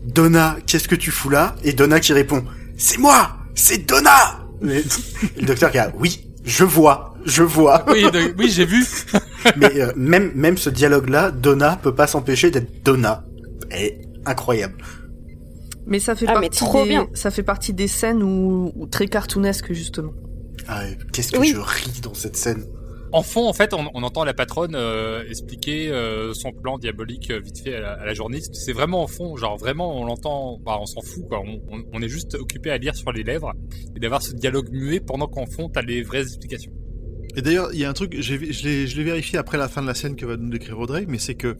A: Donna, qu'est-ce que tu fous là? Et Donna qui répond C'est moi, c'est Donna. Mais- et le docteur qui a Oui, je vois, je vois.
B: Oui, de- oui, j'ai vu.
A: mais euh, même même ce dialogue-là, Donna peut pas s'empêcher d'être Donna. Elle est incroyable.
D: Mais ça fait
E: Ah, mais
D: partie
E: trop
D: des,
E: bien.
D: ça fait partie des scènes où, où très cartoonesques justement.
A: Ah, qu'est-ce que
E: Oui.
A: je ris dans cette scène.
B: En fond, en fait, on, on entend la patronne euh, expliquer euh, son plan diabolique euh, vite fait à la, à la journaliste. C'est vraiment en fond, genre vraiment, on l'entend, bah, on s'en fout, quoi. On, on- on est juste occupé à lire sur les lèvres et d'avoir ce dialogue muet pendant qu'en fond, t'as les vraies explications.
C: Et d'ailleurs, il y a un truc, j'ai- je l'ai je l'ai vérifié après la fin de la scène que va nous décrire Audrey, mais c'est que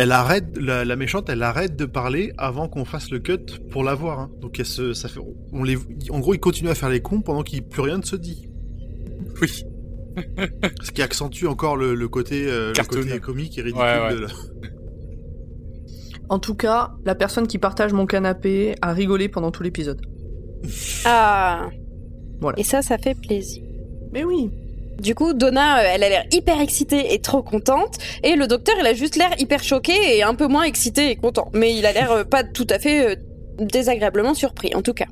C: elle arrête, la, la méchante, elle arrête de parler avant qu'on fasse le cut pour la voir. hein. Donc elle se, ça fait, on les, en gros, ils continuent à faire les cons pendant qu'il plus rien ne se dit.
B: Oui.
C: Ce qui accentue encore le, le côté, euh, le côté comique et ridicule
B: Ouais, ouais.
C: de la...
D: En tout cas, la personne qui partage mon canapé a rigolé pendant tout l'épisode.
E: Ah.
D: Voilà.
E: Et ça, ça fait plaisir.
D: Mais oui.
E: Du coup, Donna, euh, elle a l'air hyper excitée et trop contente, et le docteur, il a juste l'air hyper choqué et un peu moins excité et content. Mais il a l'air euh, pas tout à fait euh, désagréablement surpris, en tout cas.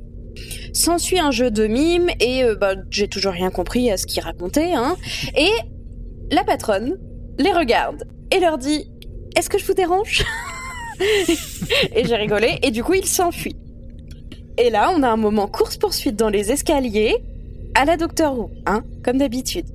E: S'ensuit un jeu de mime, et bah, j'ai toujours rien compris à ce qu'il racontait, hein. Et la patronne les regarde et leur dit Est-ce que je vous dérange? Et j'ai rigolé, et du coup, il s'enfuit. Et là, on a un moment course-poursuite dans les escaliers, à la Docteur Who, hein, comme d'habitude.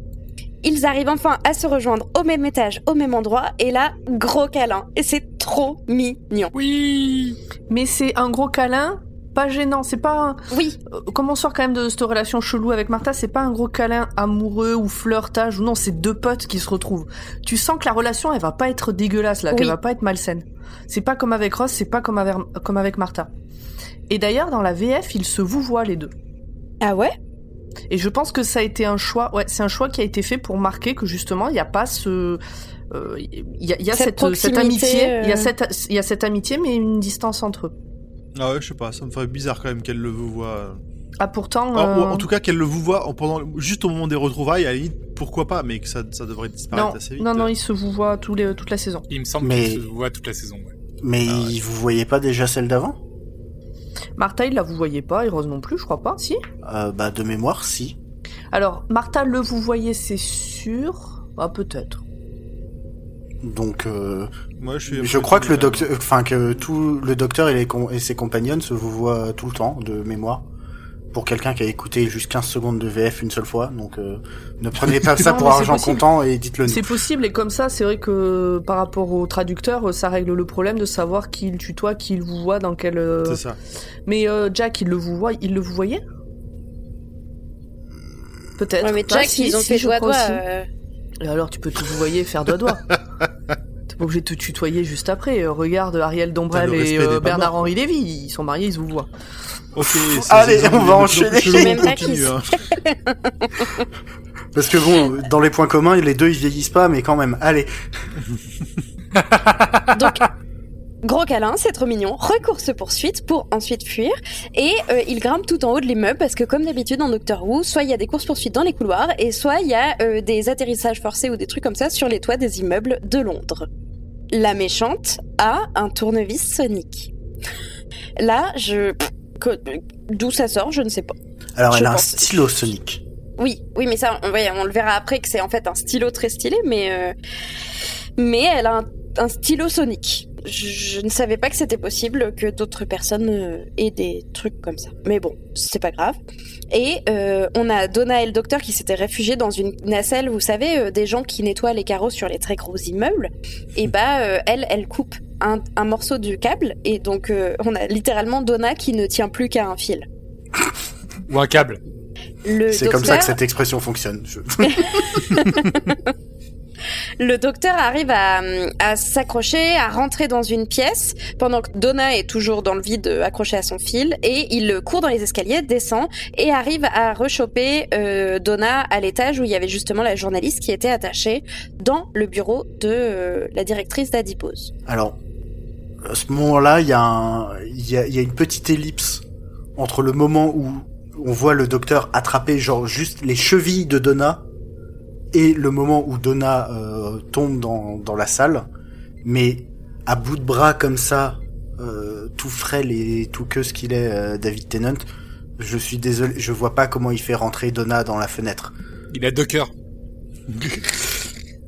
E: Ils arrivent enfin à se rejoindre au même étage, au même endroit, et là, gros câlin. Et c'est trop mignon.
B: Oui.
D: Mais c'est un gros câlin, pas gênant. C'est pas. un-
E: Oui,
D: euh, Comme on sort quand même de cette relation chelou avec Martha, c'est pas un gros câlin amoureux ou flirtage ou non, c'est deux potes qui se retrouvent. Tu sens que la relation, elle va pas être dégueulasse là,
E: Oui.
D: qu'elle va pas être malsaine. C'est pas comme avec Ross, c'est pas comme avec, comme avec Martha. Et d'ailleurs, dans la VF, ils se vouvoient les deux.
E: ah ouais?
D: Et je pense que ça a été un choix. Ouais, c'est un choix qui a été fait pour marquer que justement, il n'y a pas ce. euh, Il y a, il y a
E: Cette
D: cette, cette,
E: proximité,
D: amitié, il y a
E: euh.
D: cette, il y a cette amitié, mais une distance entre eux.
C: Ah ouais, je sais pas, ça me ferait bizarre quand même qu'elle le vous voit.
D: Ah pourtant.
C: Alors, ou
D: euh,
C: en tout cas, qu'elle le vous voit en- pendant, juste au moment des retrouvailles, à la limite, pourquoi pas, mais que ça, ça devrait disparaître
D: non,
C: assez vite.
D: non, non, ils se tous les, toute la saison.
B: Il me semble
A: Mais-
B: qu'il se voit toute la saison. ouais.
A: Mais
C: Ah ouais.
A: vous voyez pas déjà celle d'avant?
D: Martha, il la vous voyez pas, et Rose non plus, je crois pas, si.
A: euh, Bah de mémoire, si.
D: Alors, Martha, le vous voyez, c'est sûr? Ah, peut-être.
A: Donc, euh,
C: Moi, je suis.
A: je crois que le docteur, enfin que tout le docteur et, les com- et ses compagnons se vous voient tout le temps de mémoire. Pour quelqu'un qui a écouté juste 15 secondes de VF une seule fois, donc euh, ne prenez pas ça
D: Non,
A: pour argent
D: possible.
A: comptant et dites-le nous.
D: C'est possible, et comme ça, c'est vrai que par rapport au traducteur, ça règle le problème de savoir qui il tutoie, qui il vous voit, dans quel. euh,
C: C'est ça.
D: Mais euh, Jack, il le vous voit, il le vous voyait? Peut-être.
E: Ouais, mais
D: Ah,
E: Jack,
D: si,
E: ils ont
D: si,
E: fait doigt doigt. euh,
D: alors, tu peux te vous voyer et faire doigt-doigt. T'es pas obligé de te tutoyer juste après. Euh, Regarde Ariel
C: le
D: et euh,
C: des pas
D: Bernard-Henri Lévy, ils sont mariés, ils se vous voient.
C: Ok.
A: Allez, on va enchaîner.
E: Je même pas
C: continue, hein.
A: Parce que bon, dans les points communs, les deux ils vieillissent pas, mais quand même. Allez.
E: Donc, gros câlin, c'est trop mignon. Recourse poursuite pour ensuite fuir. Et euh, il grimpe tout en haut de l'immeuble parce que, comme d'habitude dans Doctor Who, soit il y a des courses poursuites dans les couloirs et soit il y a euh, des atterrissages forcés ou des trucs comme ça sur les toits des immeubles de Londres. La méchante a un tournevis sonique. Là, je. D'où ça sort, je ne sais pas.
A: Alors,
E: Je
A: elle a un stylo sonique.
E: Oui, oui, mais ça, on, ouais, on le verra après que c'est en fait un stylo très stylé, mais euh, mais elle a un, un stylo sonique. Je, je ne savais pas que c'était possible que d'autres personnes euh, aient des trucs comme ça. Mais bon, c'est pas grave. Et euh, on a Donna et le docteur qui s'étaient réfugiés dans une nacelle, vous savez, euh, des gens qui nettoient les carreaux sur les très gros immeubles. Et bah, euh, elle, elle coupe un, un morceau du câble, et donc euh, on a littéralement Donna qui ne tient plus qu'à un fil.
B: Ou un câble.
E: Le
A: C'est comme ça que
E: docteur-
A: cette expression fonctionne. Je-
E: le docteur arrive à, s'accrocher, à rentrer dans une pièce, pendant que Donna est toujours dans le vide, euh, accroché à son fil, et il court dans les escaliers, descend, et arrive à rechoper euh, Donna à l'étage où il y avait justement la journaliste qui était attachée dans le bureau de euh, la directrice d'Adipose.
A: Alors, à ce moment-là, il y, a y a une petite ellipse entre le moment où on voit le docteur attraper genre juste les chevilles de Donna et le moment où Donna euh, tombe dans, dans la salle. Mais à bout de bras comme ça, euh, tout frêle et tout que ce qu'il est, euh, David Tennant, je suis désolé, je vois pas comment il fait rentrer Donna dans la fenêtre.
B: Il a deux cœurs.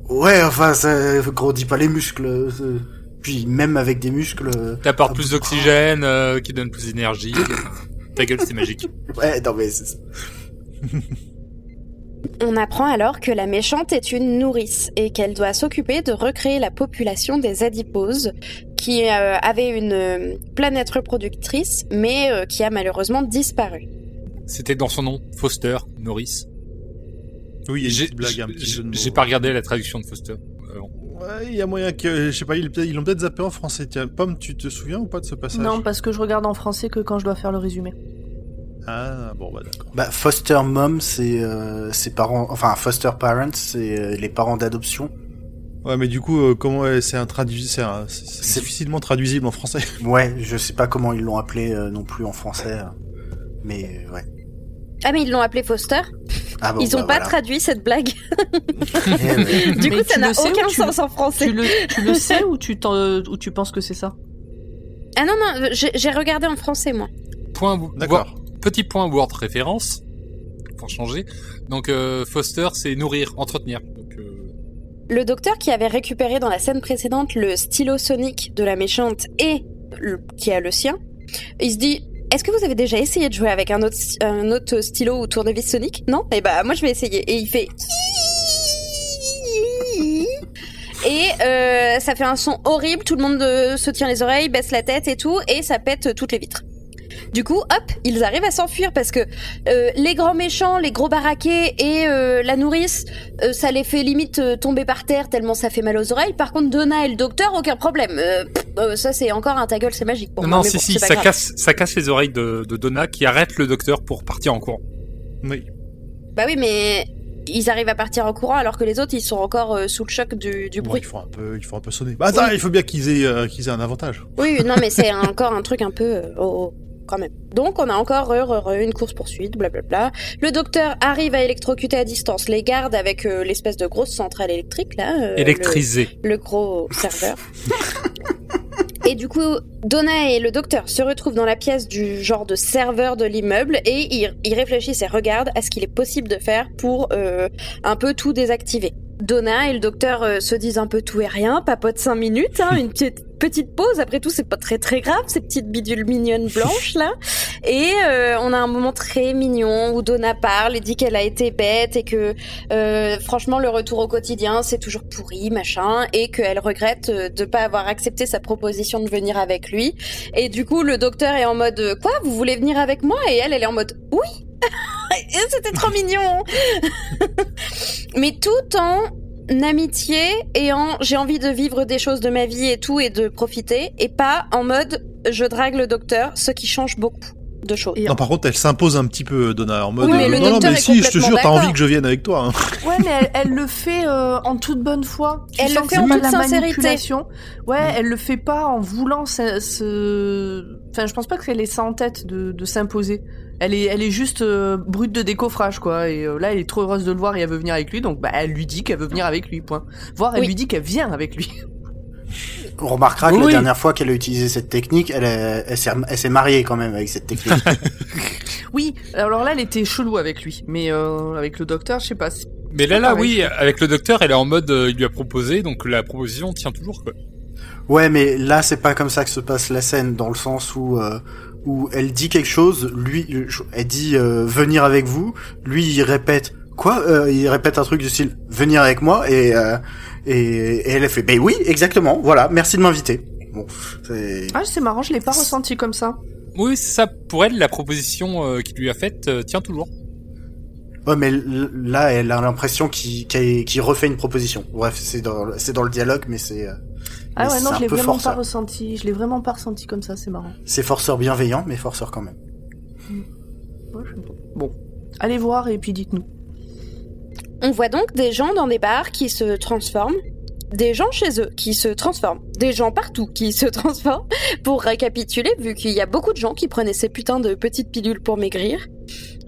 A: Ouais, enfin, ça grandit pas les muscles. euh, Puis même avec des muscles... euh,
B: T'apportes plus d'oxygène, euh, qui donne plus d'énergie. Ta gueule, c'est magique.
A: Ouais, non mais c'est-
E: On apprend alors que la méchante est une nourrice et qu'elle doit s'occuper de recréer la population des adiposes qui euh, avait une euh, planète reproductrice mais euh, qui a malheureusement disparu.
B: C'était dans son nom, Foster, Norris.
C: Oui,
B: J'ai pas regardé la traduction de Foster.
C: Ouais, il y a moyen que, je sais pas, ils ils l'ont peut-être zappé en français. Tiens, Pomme, tu te souviens ou pas de ce passage?
D: Non, parce que je regarde en français que quand je dois faire le résumé.
C: Ah, bon, bah d'accord.
A: Bah, foster mom, c'est euh, ses parents, enfin foster parents, c'est euh, les parents d'adoption.
C: Ouais, mais du coup, euh, comment euh, c'est un traduit, c'est un- difficilement traduisible en français.
A: Ouais, je sais pas comment ils l'ont appelé euh, non plus en français, euh, mais euh, ouais.
E: Ah mais ils l'ont appelé Foster
A: Ah bon,
E: Ils ont
A: bah,
E: pas
A: voilà.
E: traduit cette blague.
A: Eh.
E: Du coup ça n'a aucun sens en français.
D: Tu le, tu le sais ou tu, ou tu penses que c'est ça?
E: Ah non non, j'ai regardé en français moi.
B: Point,
C: D'accord.
B: Petit point Word référence, pour changer. Donc euh, Foster, c'est nourrir, entretenir. Euh,
E: Le docteur qui avait récupéré dans la scène précédente le stylo sonique de la méchante et qui a le sien, il se dit est-ce que vous avez déjà essayé de jouer avec un autre, un autre stylo ou tournevis sonique? Non? Eh bah moi je vais essayer. Et il fait et euh, ça fait un son horrible. Tout le monde se tient les oreilles, baisse la tête et tout, et ça pète toutes les vitres. Du coup, hop, ils arrivent à s'enfuir parce que euh, les grands méchants, les gros baraqués et euh, la nourrice, euh, ça les fait limite euh, tomber par terre tellement ça fait mal aux oreilles. Par contre, Donna et le docteur, aucun problème. Euh, pff, euh, ça, c'est encore un ta gueule, c'est magique. Pour
B: non,
E: moi, mais
B: si,
E: bon,
B: si, ça
E: grave.
B: casse, ça casse les oreilles de, de Donna qui arrête le docteur pour partir en courant.
C: Oui.
E: Bah oui, mais ils arrivent à partir en courant alors que les autres, ils sont encore euh, sous le choc du, du bruit.
C: il faut un peu, il faut un peu sonner. Bah, attends,
E: Oui.
C: il faut bien qu'ils aient, euh, qu'ils aient un avantage.
E: Oui, non, mais c'est encore un truc un peu... euh, oh, oh, quand même. Donc, on a encore re- re- une course-poursuite, blablabla. Le docteur arrive à électrocuter à distance les gardes avec euh, l'espèce de grosse centrale électrique, là. euh, le-
B: Électrisé.
E: le gros serveur. Et du coup, Donna et le docteur se retrouvent dans la pièce du genre de serveur de l'immeuble et ils, ils réfléchissent et regardent à ce qu'il est possible de faire pour euh, un peu tout désactiver. Donna et le docteur euh, se disent un peu tout et rien, papotent cinq minutes, hein, une petite, petite pause. Après tout, c'est pas très très grave, ces petites bidules mignonnes blanches là. Et euh, on a un moment très mignon où Donna parle et dit qu'elle a été bête et que euh, franchement le retour au quotidien c'est toujours pourri machin et qu'elle regrette euh, de pas avoir accepté sa proposition de venir avec lui. Et du coup le docteur est en mode quoi vous voulez venir avec moi? Et elle elle est en mode oui. C'était trop mignon. Mais tout en amitié et en j'ai envie de vivre des choses de ma vie et tout et de profiter et pas en mode je drague le docteur ce qui change beaucoup de choses.
C: Non, par contre, elle s'impose un petit peu, Donna, en mode.
E: Oui, mais le
C: non, non,
E: docteur
C: mais
E: est
C: si, je te jure, t'as envie que je vienne avec toi. hein.
D: Ouais, mais elle, elle le fait euh, en toute bonne foi. Tu
E: Elle le fait en toute sincérité.
D: manipulation. Ouais, elle le fait pas en voulant se, se- Enfin, je pense pas qu'elle ait ça en tête de, de s'imposer. Elle est, elle est juste euh, brute de décoffrage, quoi. Et euh, là, elle est trop heureuse de le voir et elle veut venir avec lui. Donc, bah, elle lui dit qu'elle veut venir avec lui, point. Voire, elle
E: Oui.
D: lui dit qu'elle vient avec lui.
A: On remarquera que
B: Oui,
A: la dernière fois qu'elle a utilisé cette technique, elle, est- elle s'est elle s'est mariée quand même avec cette technique.
D: Oui, alors là, elle était chelou avec lui. Mais euh, avec le docteur, je sais pas.
B: Mais là, là, oui, avec le docteur, elle est en mode, euh, il lui a proposé, donc la proposition tient toujours, quoi.
A: ouais, mais là, c'est pas comme ça que se passe la scène, dans le sens où euh, où elle dit quelque chose, lui, je- elle dit euh, venir avec vous, lui il répète quoi Euh, Il répète un truc du style venir avec moi et euh, et, et elle a fait ben oui, exactement, voilà, merci de m'inviter. Bon, c'est
D: Ah, c'est marrant, je l'ai pas ressenti comme ça.
B: Oui, c'est ça. Pour elle, la proposition euh, qu'il lui a faite euh, tient toujours.
A: Ouais, mais là, elle a l'impression qu'il qu'il qu'il refait une proposition. Bref, c'est dans, c'est dans le dialogue, mais c'est, euh,
D: Ah ouais, non, je l'ai vraiment
A: forceur.
D: pas ressenti. Je l'ai vraiment pas ressenti comme ça, c'est marrant.
A: C'est forceur bienveillant, mais forceur quand même.
D: Ouais, je sais pas. Bon. Allez voir et puis dites-nous.
E: On voit donc des gens dans des bars qui se transforment, des gens chez eux qui se transforment, des gens partout qui se transforment. Pour récapituler, vu qu'il y a beaucoup de gens qui prenaient ces putains de petites pilules pour maigrir.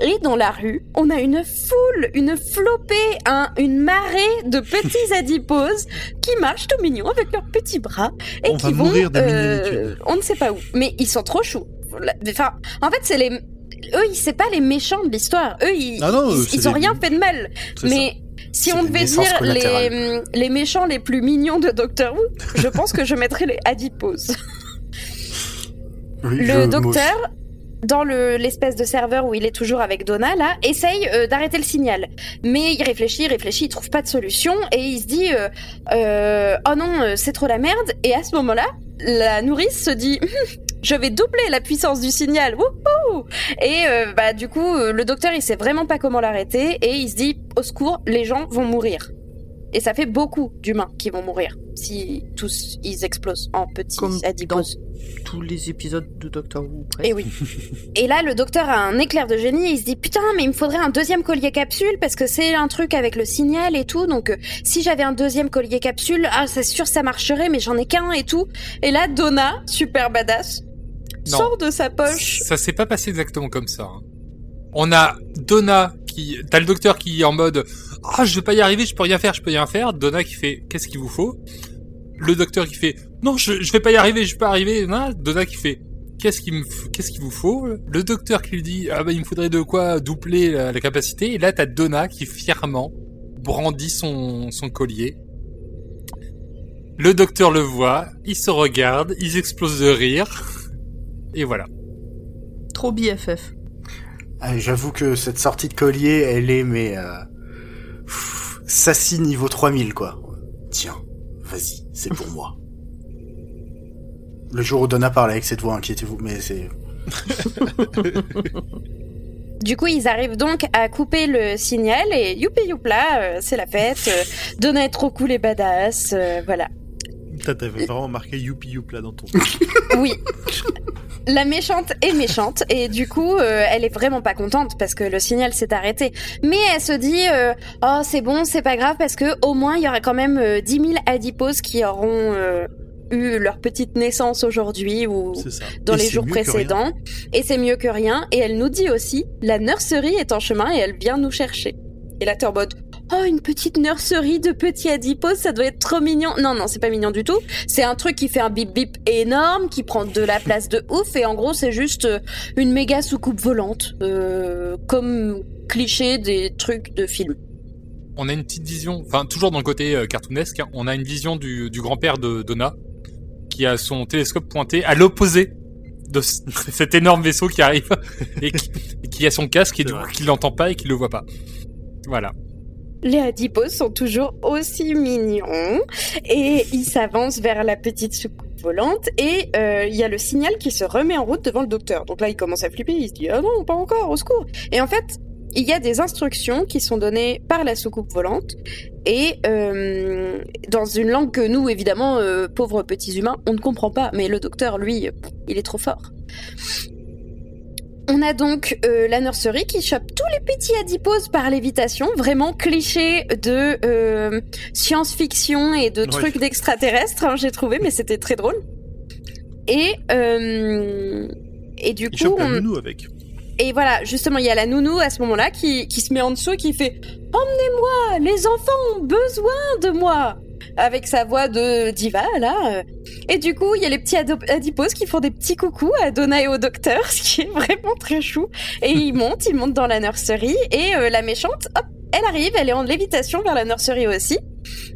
E: Et dans la rue, on a une foule, une flopée, un, une marée de petits adiposes qui marchent tout mignons avec leurs petits bras et
C: On
E: qui
C: va
E: vont. euh, on ne sait pas où, mais ils sont trop choux. Enfin, en fait, c'est les. Eux, c'est pas les méchants de l'histoire. Eux, ils,
C: Ah non,
E: ils, ils ont
C: les-
E: rien fait de mal. Mais si on devait dire les,
A: collatérales.
E: les méchants les plus mignons de Doctor Who, je pense que je mettrais les adiposes.
A: Oui, je-
E: Le docteur, dans le- l'espèce de serveur où il est toujours avec Donna, là, essaye euh, d'arrêter le signal. Mais il réfléchit, il réfléchit, il trouve pas de solution et il se dit euh, euh, Oh non, euh, c'est trop la merde. Et à ce moment-là, la nourrice se dit Je vais doubler la puissance du signal. Wouhou Et euh, bah, du coup, euh, le docteur, il sait vraiment pas comment l'arrêter et il se dit Au secours, les gens vont mourir. Et ça fait beaucoup d'humains qui vont mourir si tous ils explosent en petits
D: Comme
E: adiposes.
D: Tous les épisodes de Doctor Who, presque.
E: Et oui. Et là, le docteur a un éclair de génie. Il se dit putain, mais il me faudrait un deuxième collier capsule parce que c'est un truc avec le signal et tout. Donc, euh, si j'avais un deuxième collier capsule, ah, c'est sûr ça marcherait, mais j'en ai qu'un et tout. Et là, Donna, super badass,
B: Non.
E: sort de sa poche.
B: Ça s'est pas passé exactement comme ça. hein. On a Donna qui, t'as le docteur qui est en mode, ah, je vais pas y arriver, je peux rien faire, je peux rien faire. Donna qui fait, qu'est-ce qu'il vous faut? Le docteur qui fait, non, je, je vais pas y arriver, je peux pas arriver. Non, Donna qui fait, qu'est-ce qu'il qu'est-ce qu'il vous faut? Le docteur qui lui dit, ah bah, il me faudrait de quoi doubler la, la capacité. Et là, t'as Donna qui fièrement brandit son, son collier. Le docteur le voit, il se regarde, ils explosent de rire. Et voilà.
D: Trop BFF.
A: Ah, J'avoue que cette sortie de collier, elle est, mais... Euh... pff, Sassy niveau 3000, quoi. Tiens, vas-y, c'est pour moi. Le jour où Donna parle avec cette voix, inquiétez-vous, mais c'est...
E: Du coup, ils arrivent donc à couper le signal et youpi youpla, euh, c'est la fête. euh, Donna est trop cool et badass, euh, voilà.
C: T'avais vraiment marqué youpi youp là dans ton.
E: Oui. La méchante est méchante et du coup, euh, elle est vraiment pas contente parce que le signal s'est arrêté. Mais elle se dit, euh, oh c'est bon, c'est pas grave parce que au moins il y aura quand même euh, 10 000 adiposes qui auront euh, eu leur petite naissance aujourd'hui ou dans
C: Et
E: les jours précédents. Et c'est mieux que rien. Et elle nous dit aussi, la nurserie est en chemin et elle vient nous chercher. Et là, t'es en mode, oh, une petite nurserie de petits adiposes, ça doit être trop mignon. Non, non, c'est pas mignon du tout. C'est un truc qui fait un bip bip énorme, qui prend de la place de ouf. Et en gros, c'est juste euh, une méga soucoupe volante. euh, comme cliché des trucs de film.
B: on a une petite vision, enfin toujours dans le côté euh, cartoonesque, hein, on a une vision du, du grand-père de Donna qui a son télescope pointé à l'opposé de cet énorme vaisseau qui arrive et qui, et qui a son casque et du coup qui l'entend pas et qui le voit pas. Voilà.
E: Les adiposes sont toujours aussi mignons et ils s'avancent vers la petite soucoupe volante et euh, il y a le signal qui se remet en route devant le docteur. Donc là, il commence à flipper, il se dit ah non, pas encore, au secours. Et en fait, il y a des instructions qui sont données par la soucoupe volante et euh, dans une langue que nous, évidemment, euh, pauvres petits humains, on ne comprend pas. Mais le docteur, lui, il est trop fort. On a donc euh, la nurserie qui chope tous les petits adiposes par lévitation, vraiment cliché de euh, science-fiction et de trucs d'extraterrestres, hein, j'ai trouvé, mais c'était très drôle. Et euh, et du
C: Il
E: coup,
C: chope la
E: on-
C: nounou avec.
E: et voilà, justement, il y a la nounou à ce moment-là qui, qui se met en dessous et qui fait Emmenez-moi, les enfants ont besoin de moi avec sa voix de diva là. Et du coup, il y a les petits adiposes qui font des petits coucous à Donna et au docteur, ce qui est vraiment très chou. Et ils montent, ils montent dans la nurserie et euh, la méchante, hop, elle arrive, elle est en lévitation vers la nurserie aussi.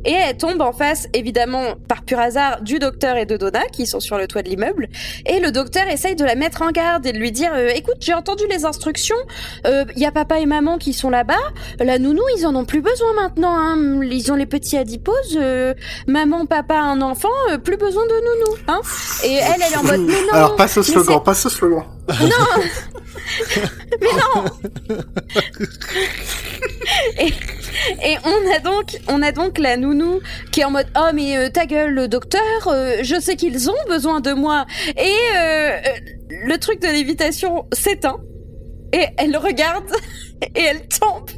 E: Et elle tombe en face, évidemment, par pur hasard, du docteur et de Donna, qui sont sur le toit de l'immeuble. Et le docteur essaye de la mettre en garde et de lui dire, euh, écoute, j'ai entendu les instructions, il y a papa et maman qui sont là-bas, la nounou, ils en ont plus besoin maintenant, hein. ils ont les petits adiposes, euh, maman, papa, un enfant, euh, plus besoin de nounou, hein. Et elle, elle est en mode, mais non.
A: Alors passe au slogan, passe au slogan.
E: Non Mais non et, et on a donc on a donc la nounou qui est en mode oh mais euh, ta gueule le docteur euh, je sais qu'ils ont besoin de moi. Et euh, le truc de l'évitation s'éteint et elle regarde et elle tombe.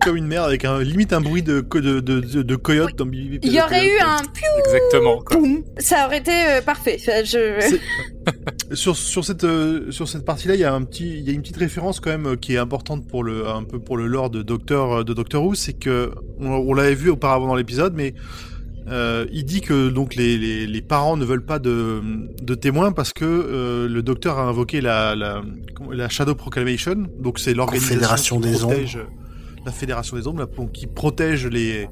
C: Comme une mère avec un limite un bruit de de, de, de, de coyote dans Bibi
E: il y aurait eu un piou.
B: Exactement. Quoi.
E: boum ça aurait été euh, parfait. Enfin, je
C: Sur, sur cette euh, sur cette partie-là, il y a un petit il y a une petite référence quand même euh, qui est importante pour le un peu pour le lore de Docteur de Doctor Who, c'est que on, on l'avait vu auparavant dans l'épisode, mais euh, il dit que donc les, les, les parents ne veulent pas de, de témoins parce que euh, le docteur a invoqué la la, comment- la Shadow Proclamation, donc c'est l'organisation qui
A: des
C: protège la Fédération des Ombres, qui protège les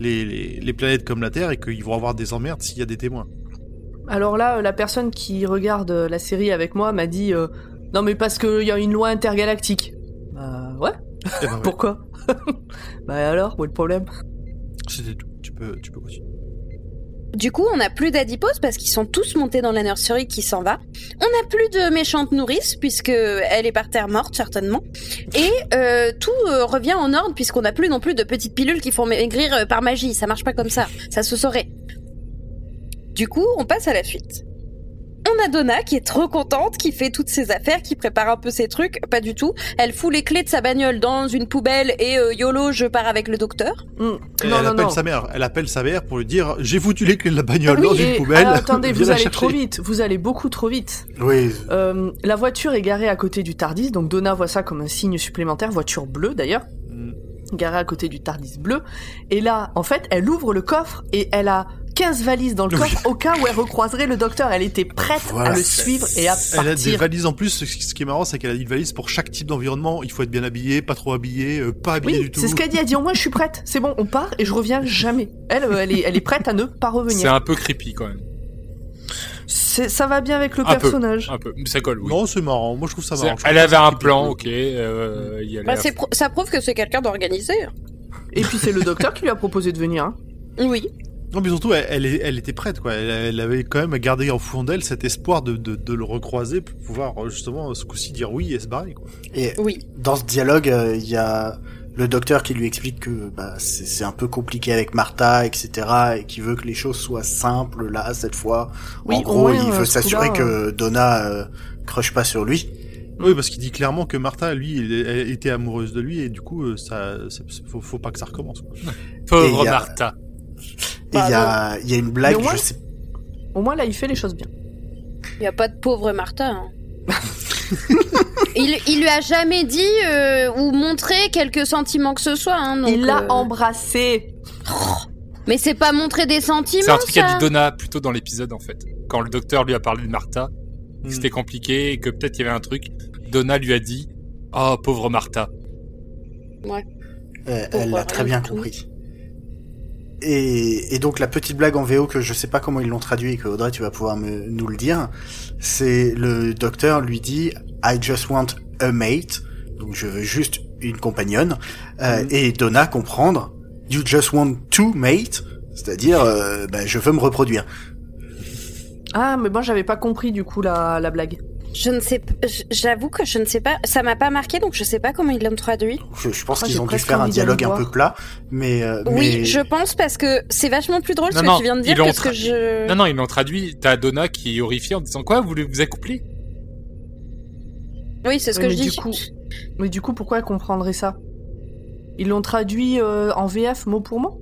C: les planètes comme la Terre et qu'ils vont avoir des emmerdes s'il y a des témoins.
D: Alors là, la personne qui regarde euh, la série avec moi m'a dit euh, Non, mais parce qu'il y a une loi intergalactique. Bah ouais,
C: Eh ben ouais,
D: pourquoi? Bah alors, où est le problème?
C: C'était tout. Tu peux tu peux continuer.
E: Du coup, on n'a plus d'adipose parce qu'ils sont tous montés dans la nurserie qui s'en va. On n'a plus de méchante nourrice puisque elle est par terre morte certainement. Et euh, tout euh, revient en ordre puisqu'on n'a plus non plus de petites pilules qui font maigrir euh, par magie. Ça marche pas comme ça. Ça se saurait. Du coup, on passe à la suite. On a Donna qui est trop contente, qui fait toutes ses affaires, qui prépare un peu ses trucs. Pas du tout. Elle fout les clés de sa bagnole dans une poubelle et euh, YOLO, je pars avec le docteur.
C: Et
D: Non,
C: elle
D: non,
C: appelle
D: non.
C: sa mère. Elle appelle sa mère pour lui dire j'ai foutu les clés de la bagnole
E: Oui,
C: dans
D: Et-
C: une poubelle.
D: alors, attendez, vous allez
C: chercher.
D: trop vite, vous allez beaucoup trop vite.
A: Oui.
D: Euh, la voiture est garée à côté du Tardis, donc Donna voit ça comme un signe supplémentaire, voiture bleue d'ailleurs,
C: Mm.
D: garée à côté du Tardis bleu. Et là, en fait, elle ouvre le coffre et elle a 15 valises dans le
C: Oui.
D: coffre au cas où elle recroiserait le docteur. Elle était prête
A: Voilà.
D: à le suivre et à
C: Elle a des
D: partir.
C: valises en plus. Ce qui est marrant, c'est qu'elle a une valise pour chaque type d'environnement. Il faut être bien habillé, pas trop habillé, euh, pas habillé
D: Oui,
C: du tout.
D: c'est ce qu'elle dit. Elle dit au moins je suis prête. C'est bon, on part et je reviens jamais. Elle, euh, elle est, elle est prête à ne pas
B: C'est
D: revenir.
B: un peu creepy quand même.
D: C'est- Ça va bien avec le
B: Un peu.
D: personnage.
B: Un peu. Mais Ça colle, oui.
C: Non, c'est marrant. Moi, je trouve ça
B: C'est-
C: marrant.
B: Elle avait un plan, ok. Euh, y
E: Bah,
B: à
E: c'est pro- ça prouve que c'est quelqu'un d'organisé.
D: Et puis c'est le docteur qui lui a proposé de venir. hein.
E: Oui.
C: Non, mais surtout, elle, elle, est- elle était prête, quoi. Elle, elle avait quand même gardé en fond d'elle cet espoir de, de, de le recroiser pour pouvoir, euh, justement, ce coup-ci dire oui et se barrer, quoi.
A: Et
E: Oui.
A: dans ce dialogue, euh, il y a le docteur qui lui explique que bah, c'est un peu compliqué avec Martha, etc., et qui veut que les choses soient simples là cette fois.
D: Oui,
A: en gros,
D: moins,
A: il
D: euh,
A: veut
D: ce
A: s'assurer que Donna euh, crush pas sur lui.
C: Oui, parce qu'il dit clairement que Martha, lui, elle, était amoureuse de lui et du coup, euh, ça, ça- faut, faut pas que ça recommence,
B: Pauvre
A: a-
B: Martha.
A: Et il y a, il y a une blague,
D: Mais au moins-
A: je sais
D: Au moins là, il fait les choses bien.
E: Il n'y a pas de pauvre Martha. hein. il, il lui a jamais dit euh, ou montré quelques sentiments que ce soit. Hein, donc,
D: il l'a
E: euh,
D: embrassé.
E: Mais c'est pas montrer des sentiments.
B: C'est un truc qu'a dit Donna plutôt dans l'épisode en fait. Quand le docteur lui a parlé de Martha,
C: Hmm.
B: c'était compliqué et que peut-être il y avait un truc. Donna lui a dit Oh pauvre Martha.
A: Euh, elle l'a très bien compris. Et, et donc la petite blague en VO que je sais pas comment ils l'ont traduit et que Audrey tu vas pouvoir me, nous le dire, c'est le docteur lui dit I just want a mate, donc je veux juste une compagnonne, euh,
C: Mhm.
A: et Donna comprendre You just want two mates, c'est-à-dire euh, bah, je veux me reproduire.
D: Ah, mais moi j'avais pas compris du coup la, la blague.
E: Je ne sais, j'avoue que je ne sais pas. Ça m'a pas marqué, donc je sais pas comment ils l'ont traduit.
A: Je, je pense qu'ils ont dû faire un dialogue un peu plat, mais, euh,
E: Oui,
A: mais
E: je pense parce que c'est vachement plus drôle
B: Non,
E: ce
B: non,
E: que tu viens de dire que ce que je.
B: Non, non, ils l'ont traduit. T'as Donna qui est horrifiée en disant Quoi Vous voulez vous accoupler
E: Oui, c'est ce
D: Oui,
E: que
D: mais
E: je
D: du
E: dis.
D: coup- Mais du coup, pourquoi elle comprendrait ça? Ils l'ont traduit euh, en VF mot pour mot?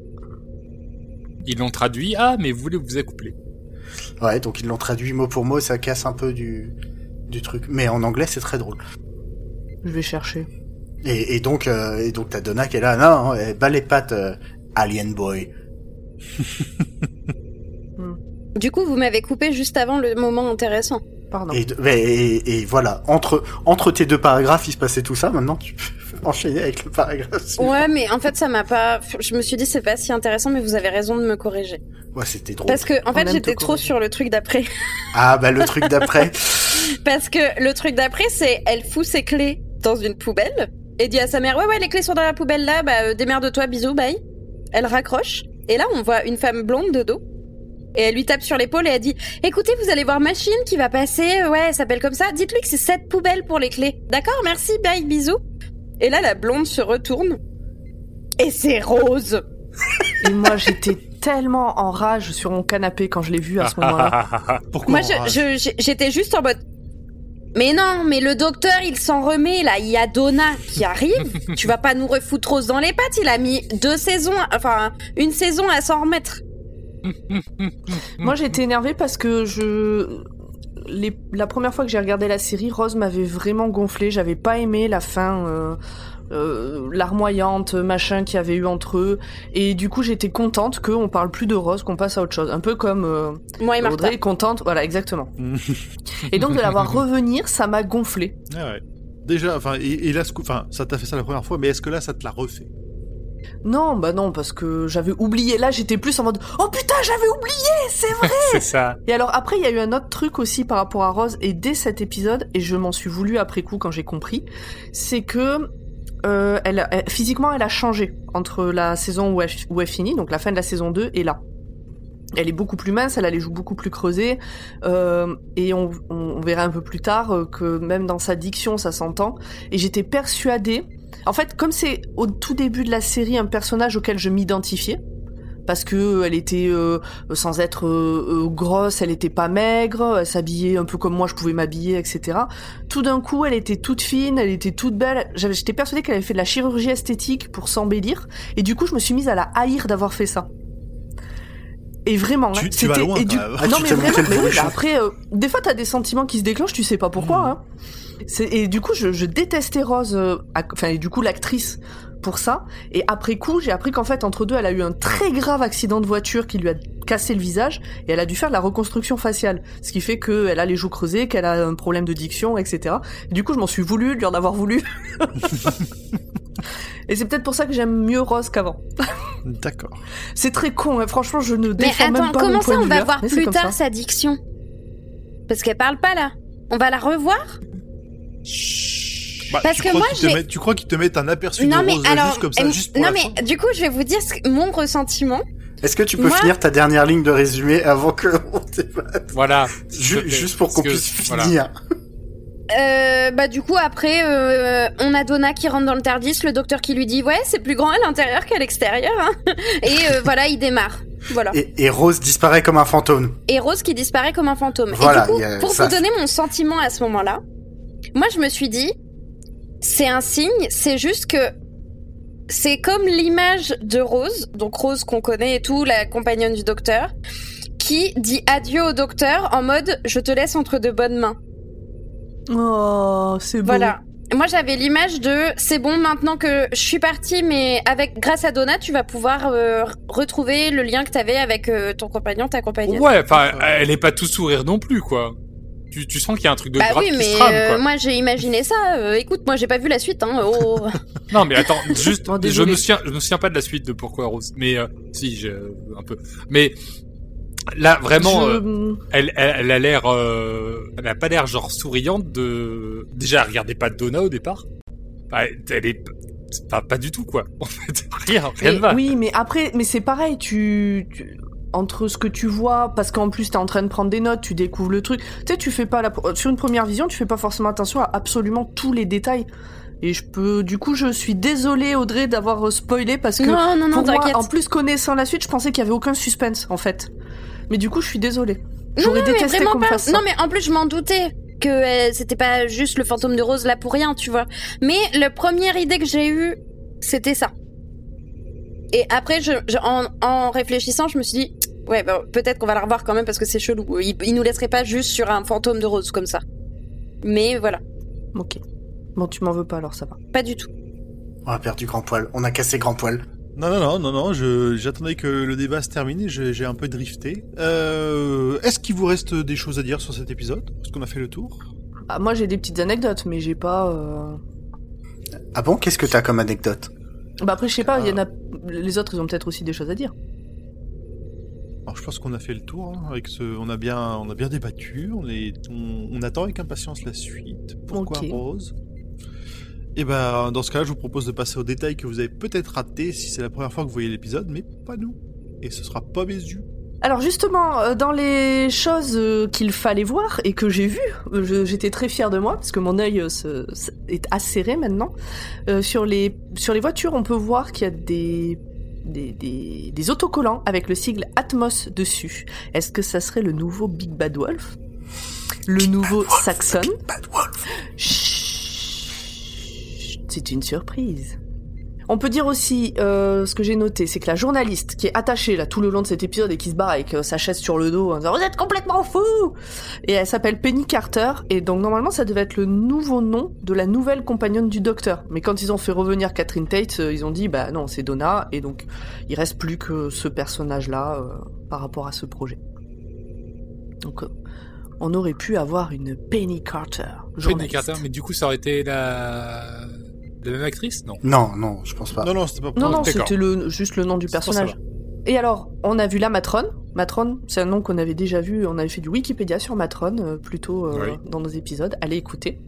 B: Ils l'ont traduit Ah, mais vous voulez vous accoupler
A: ouais, donc ils l'ont traduit mot pour mot, ça casse un peu du du truc, mais en anglais c'est très drôle.
D: Je vais chercher.
A: Et, et donc, euh, et donc t'as Donna qui est là, non, elle bat les pattes, euh, Alien Boy.
E: Du coup, vous m'avez coupé juste avant le moment intéressant.
D: Pardon.
A: Et, voilà, entre entre tes deux paragraphes, il se passait tout ça. Maintenant, tu peux enchaîner avec le paragraphe. suivant.
E: Ouais, mais en fait, ça m'a pas. Je me suis dit, c'est pas si intéressant, mais vous avez raison de me corriger.
A: Ouais, c'était drôle.
E: Parce que, en
D: On
E: fait, j'étais trop sur le truc d'après.
A: Ah bah le truc d'après.
E: Parce que le truc d'après, c'est elle fout ses clés dans une poubelle et dit à sa mère Ouais, ouais, les clés sont dans la poubelle là, bah euh, démerde-toi, bisous, bye. Elle raccroche et là, on voit une femme blonde de dos. Et elle lui tape sur l'épaule et elle dit Écoutez, vous allez voir machine qui va passer, ouais, elle s'appelle comme ça. Dites-lui que c'est cette poubelle pour les clés. D'accord, merci, bye, bisous. Et là, la blonde se retourne et c'est Rose.
D: Et moi, j'étais tellement en rage sur mon canapé quand je l'ai vue à ce moment-là.
C: Pourquoi
E: Moi, j'étais juste en mode. Mais non, mais le docteur, il s'en remet là. Il y a Donna qui arrive. tu vas pas nous refoutre Rose dans les pattes. Il a mis deux saisons, enfin une saison à s'en remettre.
D: Moi, j'étais énervée parce que je. Les... La première fois que j'ai regardé la série, Rose m'avait vraiment gonflé. J'avais pas aimé la fin euh, euh, larmoyante, machin qu'il y avait eu entre eux. Et du coup, j'étais contente qu'on parle plus de Rose, qu'on passe à autre chose. Un peu comme euh,
E: Moi et Martha.
D: Audrey est contente. Voilà, exactement. et donc, de la voir revenir, ça m'a gonflé.
C: Ah ouais. Déjà, enfin, et, et là, ce coup- enfin, ça t'a fait ça la première fois, mais est-ce que là, ça te l'a refait?
D: Non, bah non, parce que j'avais oublié. Là, j'étais plus en mode Oh putain, j'avais oublié, c'est vrai
B: C'est ça.
D: Et alors après, il y a eu un autre truc aussi par rapport à Rose, et dès cet épisode, et je m'en suis voulu après coup quand j'ai compris, c'est que euh, elle, physiquement, elle a changé entre la saison où elle, où elle finit, donc la fin de la saison 2, et là. Elle est beaucoup plus mince, elle a les joues beaucoup plus creusées, euh, et on, on, on verra un peu plus tard euh, que même dans sa diction, ça s'entend. Et j'étais persuadée, en fait, comme c'est au tout début de la série un personnage auquel je m'identifiais, parce que elle était euh, sans être euh, euh, grosse, elle était pas maigre, elle s'habillait un peu comme moi je pouvais m'habiller, etc. Tout d'un coup, elle était toute fine, elle était toute belle. J'avais- J'étais persuadée qu'elle avait fait de la chirurgie esthétique pour s'embellir, et du coup, je me suis mise à la haïr d'avoir fait ça. Et vraiment,
C: Tu-
D: hein,
C: tu vas
D: c'était-
C: loin,
D: et du-.
A: Ah,
D: non
A: tu
D: mais vraiment, mais oui, bah après, euh, des fois t'as des sentiments qui se déclenchent, tu sais pas pourquoi.
C: Mhm.
D: Hein. C'est- Et du coup, je, je détestais Rose, euh, enfin, et du coup, l'actrice pour ça. Et après coup, j'ai appris qu'en fait, entre deux, elle a eu un très grave accident de voiture qui lui a cassé le visage et elle a dû faire de la reconstruction faciale. Ce qui fait qu'elle a les joues creusées, qu'elle a un problème de diction, etc. Et du coup, je m'en suis voulu de lui en avoir voulu. et c'est peut-être pour ça que j'aime mieux Rose qu'avant.
C: D'accord.
D: C'est très con, hein. franchement, je ne
E: Mais
D: défends
E: attends,
D: même pas
E: comment
D: mon
E: ça on va voir plus tard
D: ça.
E: sa diction? Parce qu'elle parle pas là. On va la revoir?
C: Bah,
E: Parce
C: tu
E: que
C: crois
E: moi,
C: qu'ils te
E: j'ai-
C: mettent- tu crois qu'ils te mettent un aperçu
E: Non
C: de
E: mais
C: Rose
E: alors,
C: juste comme ça, juste pour
E: non
C: la fin
E: mais du coup, je vais vous dire ce- mon ressentiment.
A: Est-ce que tu peux
E: Moi-
A: finir ta dernière ligne de résumé avant que on débatte
B: Voilà.
A: Ju-. Juste pour qu'on
B: que-
A: puisse
B: voilà.
A: finir.
E: Euh, bah du coup après euh, on a Donna qui rentre dans le Tardis, le docteur qui lui dit ouais c'est plus grand à l'intérieur qu'à l'extérieur hein. et euh, voilà il démarre. Voilà.
A: Et, et Rose disparaît comme un fantôme.
E: Et Rose qui disparaît comme un fantôme.
A: Voilà,
E: et du coup
A: a
E: pour
A: ça.
E: vous donner mon sentiment à ce moment-là, moi je me suis dit c'est un signe, c'est juste que c'est comme l'image de Rose, donc Rose qu'on connaît et tout, la compagnonne du docteur, qui dit adieu au docteur en mode je te laisse entre de bonnes mains.
D: Oh, c'est beau.
E: Voilà. Moi, j'avais l'image de c'est bon maintenant que je suis partie, mais avec grâce à Donna, tu vas pouvoir euh, retrouver le lien que t'avais avec euh, ton compagnon, ta compagnonne.
B: Ouais, enfin, elle est pas tout sourire non plus, quoi. Tu, tu sens qu'il y a un truc de
E: bah
B: grave
E: oui,
B: qui
E: mais
B: se trame,
E: euh,
B: quoi.
E: moi j'ai imaginé ça. Euh, écoute, moi j'ai pas vu la suite. Hein. Oh.
B: Non, mais attends, juste,
D: Oh,
B: je me souviens, je me souviens pas de la suite de pourquoi Rose, mais euh, si, je, un peu. Mais là, vraiment,
D: Je-
B: euh, elle, elle, elle a l'air, euh, elle a pas l'air genre souriante de. Déjà, elle regardait pas Donna au départ. Bah, elle est, pas, pas du tout quoi. En fait, rien, rien
D: Mais
B: ne va.
D: Oui, mais après, mais c'est pareil, tu, tu- entre ce que tu vois, parce qu'en plus t'es en train de prendre des notes, tu découvres le truc. Tu sais, tu fais pas la, sur une première vision, tu fais pas forcément attention à absolument tous les détails. Et je peux, du coup, je suis désolée Audrey d'avoir euh, spoilé parce que
E: non, non, non,
D: pour moi, en plus connaissant la suite, je pensais qu'il y avait aucun suspense en fait. Mais du coup, je suis désolée. J'aurais détesté qu'on fasse ça.
E: Non, mais en plus, je m'en doutais que euh, c'était pas juste le fantôme de Rose là pour rien, tu vois. Mais la première idée que j'ai eue, c'était ça. Et après, je, je- en, en réfléchissant, je me suis dit, ouais, bah, peut-être qu'on va la revoir quand même parce que c'est chelou. Il, il nous laisserait pas juste sur un fantôme de Rose comme ça. Mais voilà,
D: Ok. Bon, tu m'en veux pas alors, ça va.
E: pas du tout.
A: On a perdu grand poil. On a cassé grand poil.
C: Non, non, non, non, non, je, j'attendais que le débat se termine j'ai un peu drifté. Euh, est-ce qu'il vous reste des choses à dire sur cet épisode? Est-ce qu'on a fait le tour
D: Ah, moi, j'ai des petites anecdotes, mais j'ai pas. euh,
A: Ah bon? Qu'est-ce que t'as comme anecdote?
D: Bah après, je sais pas, il y en a. Les autres, ils ont peut-être aussi des choses à dire.
C: Alors je pense qu'on a fait le tour hein, avec ce, on a bien, on a bien débattu, on est, on, on attend avec impatience la suite. Pourquoi. Rose? Et ben dans ce cas-là, je vous propose de passer aux détails que vous avez peut-être ratés si c'est la première fois que vous voyez l'épisode, mais pas nous. Et ce sera pas mes yeux.
D: Alors justement, euh, dans les choses euh, qu'il fallait voir et que j'ai vues, euh, j'étais très fière de moi parce que mon œil est acéré maintenant. Euh, sur les sur les voitures, on peut voir qu'il y a des des, des des autocollants avec le sigle Atmos dessus. Est-ce que ça serait le nouveau Big Bad Wolf? Le nouveau Saxon?
A: Bad Wolf.
D: Chut, C'est une surprise. On peut dire aussi, euh, ce que j'ai noté, c'est que la journaliste qui est attachée là tout le long de cet épisode et qui se barre avec euh, sa chaise sur le dos en disant Vous êtes complètement fou Et elle s'appelle Penny Carter, et donc normalement ça devait être le nouveau nom de la nouvelle compagnonne du docteur. Mais quand ils ont fait revenir Catherine Tate, euh, ils ont dit Bah non, c'est Donna, et donc il reste plus que ce personnage-là euh, par rapport à ce projet. Donc on aurait pu avoir une Penny Carter.
B: Penny. Carter, mais du coup, ça aurait été la, la même actrice? Non.
A: Non, non, je pense pas.
C: Non non, c'était pas.
D: Non, non, c'était le, juste le nom du personnage. Et alors, on a vu la matrone. Matrone, c'est un nom qu'on avait déjà vu. On avait fait du Wikipédia sur matrone, euh, plutôt euh,
B: Oui.
D: dans nos épisodes. Allez écouter.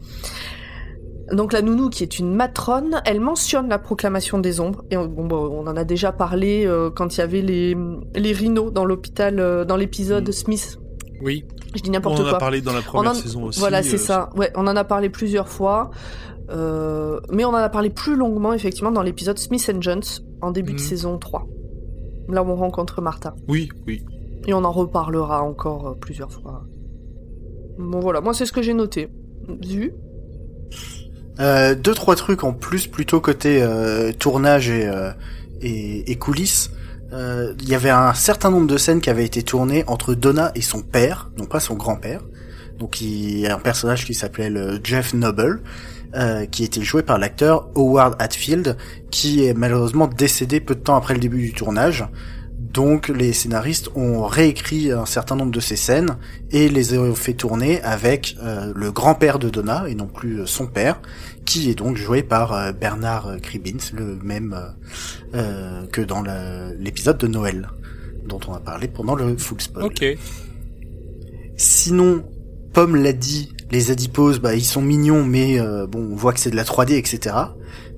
D: Donc la nounou, qui est une matrone, elle mentionne la proclamation des ombres. Et on, bon, bon, on en a déjà parlé euh, quand il y avait les, les rhinos dans l'hôpital, euh, dans l'épisode
C: Mm.
D: Smith.
B: Oui.
D: Je dis
C: On
D: n'importe
C: en
D: quoi.
C: a parlé dans la première
D: en-
C: saison aussi.
D: Voilà,
C: euh,
D: c'est ça. Ouais, on en a parlé plusieurs fois. Euh, mais on en a parlé plus longuement, effectivement, dans l'épisode Smith and Jones, en début de
B: Mhm.
D: saison 3. Là où on rencontre Martha.
C: Oui, oui.
D: Et on en reparlera encore euh, plusieurs fois. Bon, voilà, moi, c'est ce que j'ai noté. Vu
A: Euh, deux trois trucs en plus plutôt côté euh, tournage et, euh, et, et coulisses. Euh, Il y avait un certain nombre de scènes qui avaient été tournées entre Donna et son père, non pas son grand-père. Donc il y a un personnage qui s'appelait Jeff Noble, euh, qui était joué par l'acteur Howard Hatfield, qui est malheureusement décédé peu de temps après le début du tournage. Donc les scénaristes ont réécrit un certain nombre de ces scènes et les ont fait tourner avec euh, le grand-père de Donna et non plus euh, son père, qui est donc joué par euh, Bernard Kribins, le même euh, que dans l'épisode de Noël dont on a parlé pendant le full spoil.
B: Ok.
A: Sinon, Pomme l'a dit, les adiposes, bah, ils sont mignons, mais euh, bon, on voit que c'est de la 3D, etc.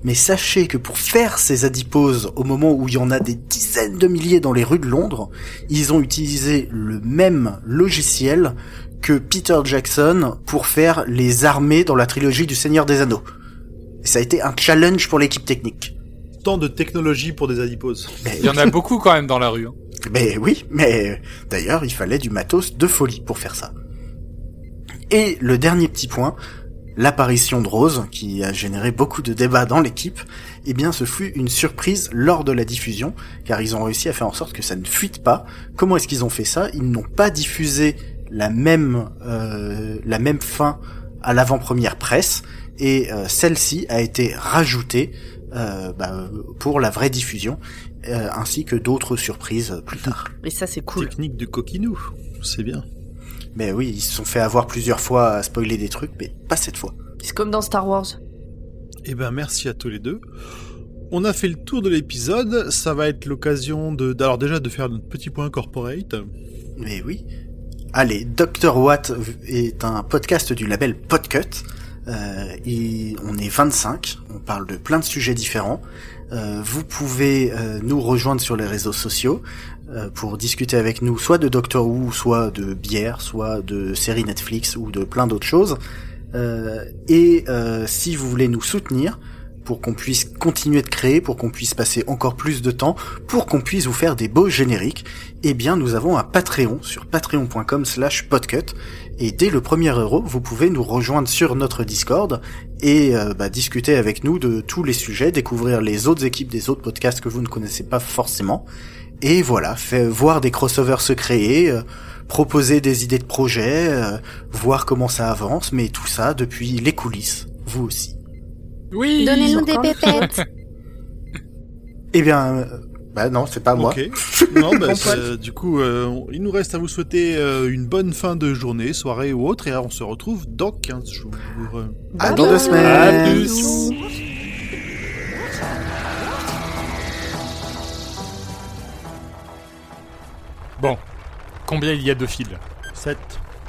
A: Mais sachez que pour faire ces adiposes, au moment où il y en a des dizaines de milliers dans les rues de Londres, ils ont utilisé le même logiciel que Peter Jackson pour faire les armées dans la trilogie du Seigneur des Anneaux. Et ça a été un challenge pour l'équipe technique.
C: Tant de technologie pour des adiposes.
A: Mais,
B: Il y en a beaucoup quand même dans la rue. hein.
A: mais oui, mais d'ailleurs, il fallait du matos de folie pour faire ça. Et le dernier petit point, l'apparition de Rose, qui a généré beaucoup de débats dans l'équipe, eh bien ce fut une surprise lors de la diffusion, car ils ont réussi à faire en sorte que ça ne fuite pas. Comment est-ce qu'ils ont fait ça? Ils n'ont pas diffusé la même euh, la même fin à l'avant-première presse, et euh, celle-ci a été rajoutée euh, bah, pour la vraie diffusion, euh, ainsi que d'autres surprises plus tard.
D: Et ça, c'est cool.
C: Technique de coquinou. C'est bien.
A: Mais oui, ils se sont fait avoir plusieurs fois à spoiler des trucs, mais pas cette fois.
D: C'est comme dans Star Wars.
C: Eh ben merci à tous les deux. On a fait le tour de l'épisode. Ça va être l'occasion de, alors déjà de faire notre petit point corporate.
A: Mais oui. Allez, Dr. Watt est un podcast du label Podcut. Euh, et on est 25, on parle de plein de sujets différents. Euh, vous pouvez euh, nous rejoindre sur les réseaux sociaux euh, pour discuter avec nous soit de Doctor Who, soit de bière, soit de séries Netflix ou de plein d'autres choses. Euh, et euh, si vous voulez nous soutenir pour qu'on puisse continuer de créer, pour qu'on puisse passer encore plus de temps, pour qu'on puisse vous faire des beaux génériques, eh bien nous avons un Patreon sur patreon.com slash podcut et dès le premier euro vous pouvez nous rejoindre sur notre Discord et euh, bah, discuter avec nous de tous les sujets, découvrir les autres équipes des autres podcasts que vous ne connaissez pas forcément et voilà, fait, voir des crossovers se créer, euh, proposer des idées de projets, euh, voir comment ça avance, mais tout ça depuis les coulisses, vous aussi.
B: Oui.
E: Donnez-nous des pépettes.
A: Eh bien, euh, bah non, c'est pas moi.
C: Ok. Non, bah,
D: poil.
C: du coup, euh, il nous reste à vous souhaiter euh, une bonne fin de journée, soirée ou autre, et on se retrouve dans 15 jours.
A: À dans deux semaines.
B: À Bon. Combien il y a de fils
C: 7.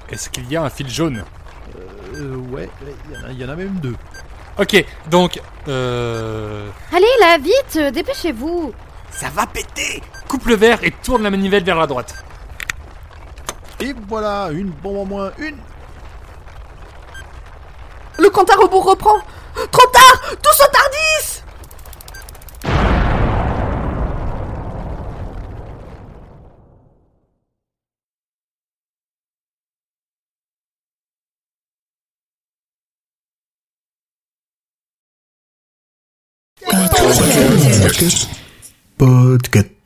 B: Est-ce qu'il y a un fil jaune
C: Euh, ouais, il y, en a- il y en a même deux.
B: Ok, donc... Euh...
F: Allez là, vite, euh, dépêchez-vous.
A: Ça va péter
B: Coupe le verre et tourne la manivelle vers la droite.
C: Et voilà, une bombe en moins, une
D: Le compte à rebours reprend Trop tard Tous au Tardis
A: Podcast.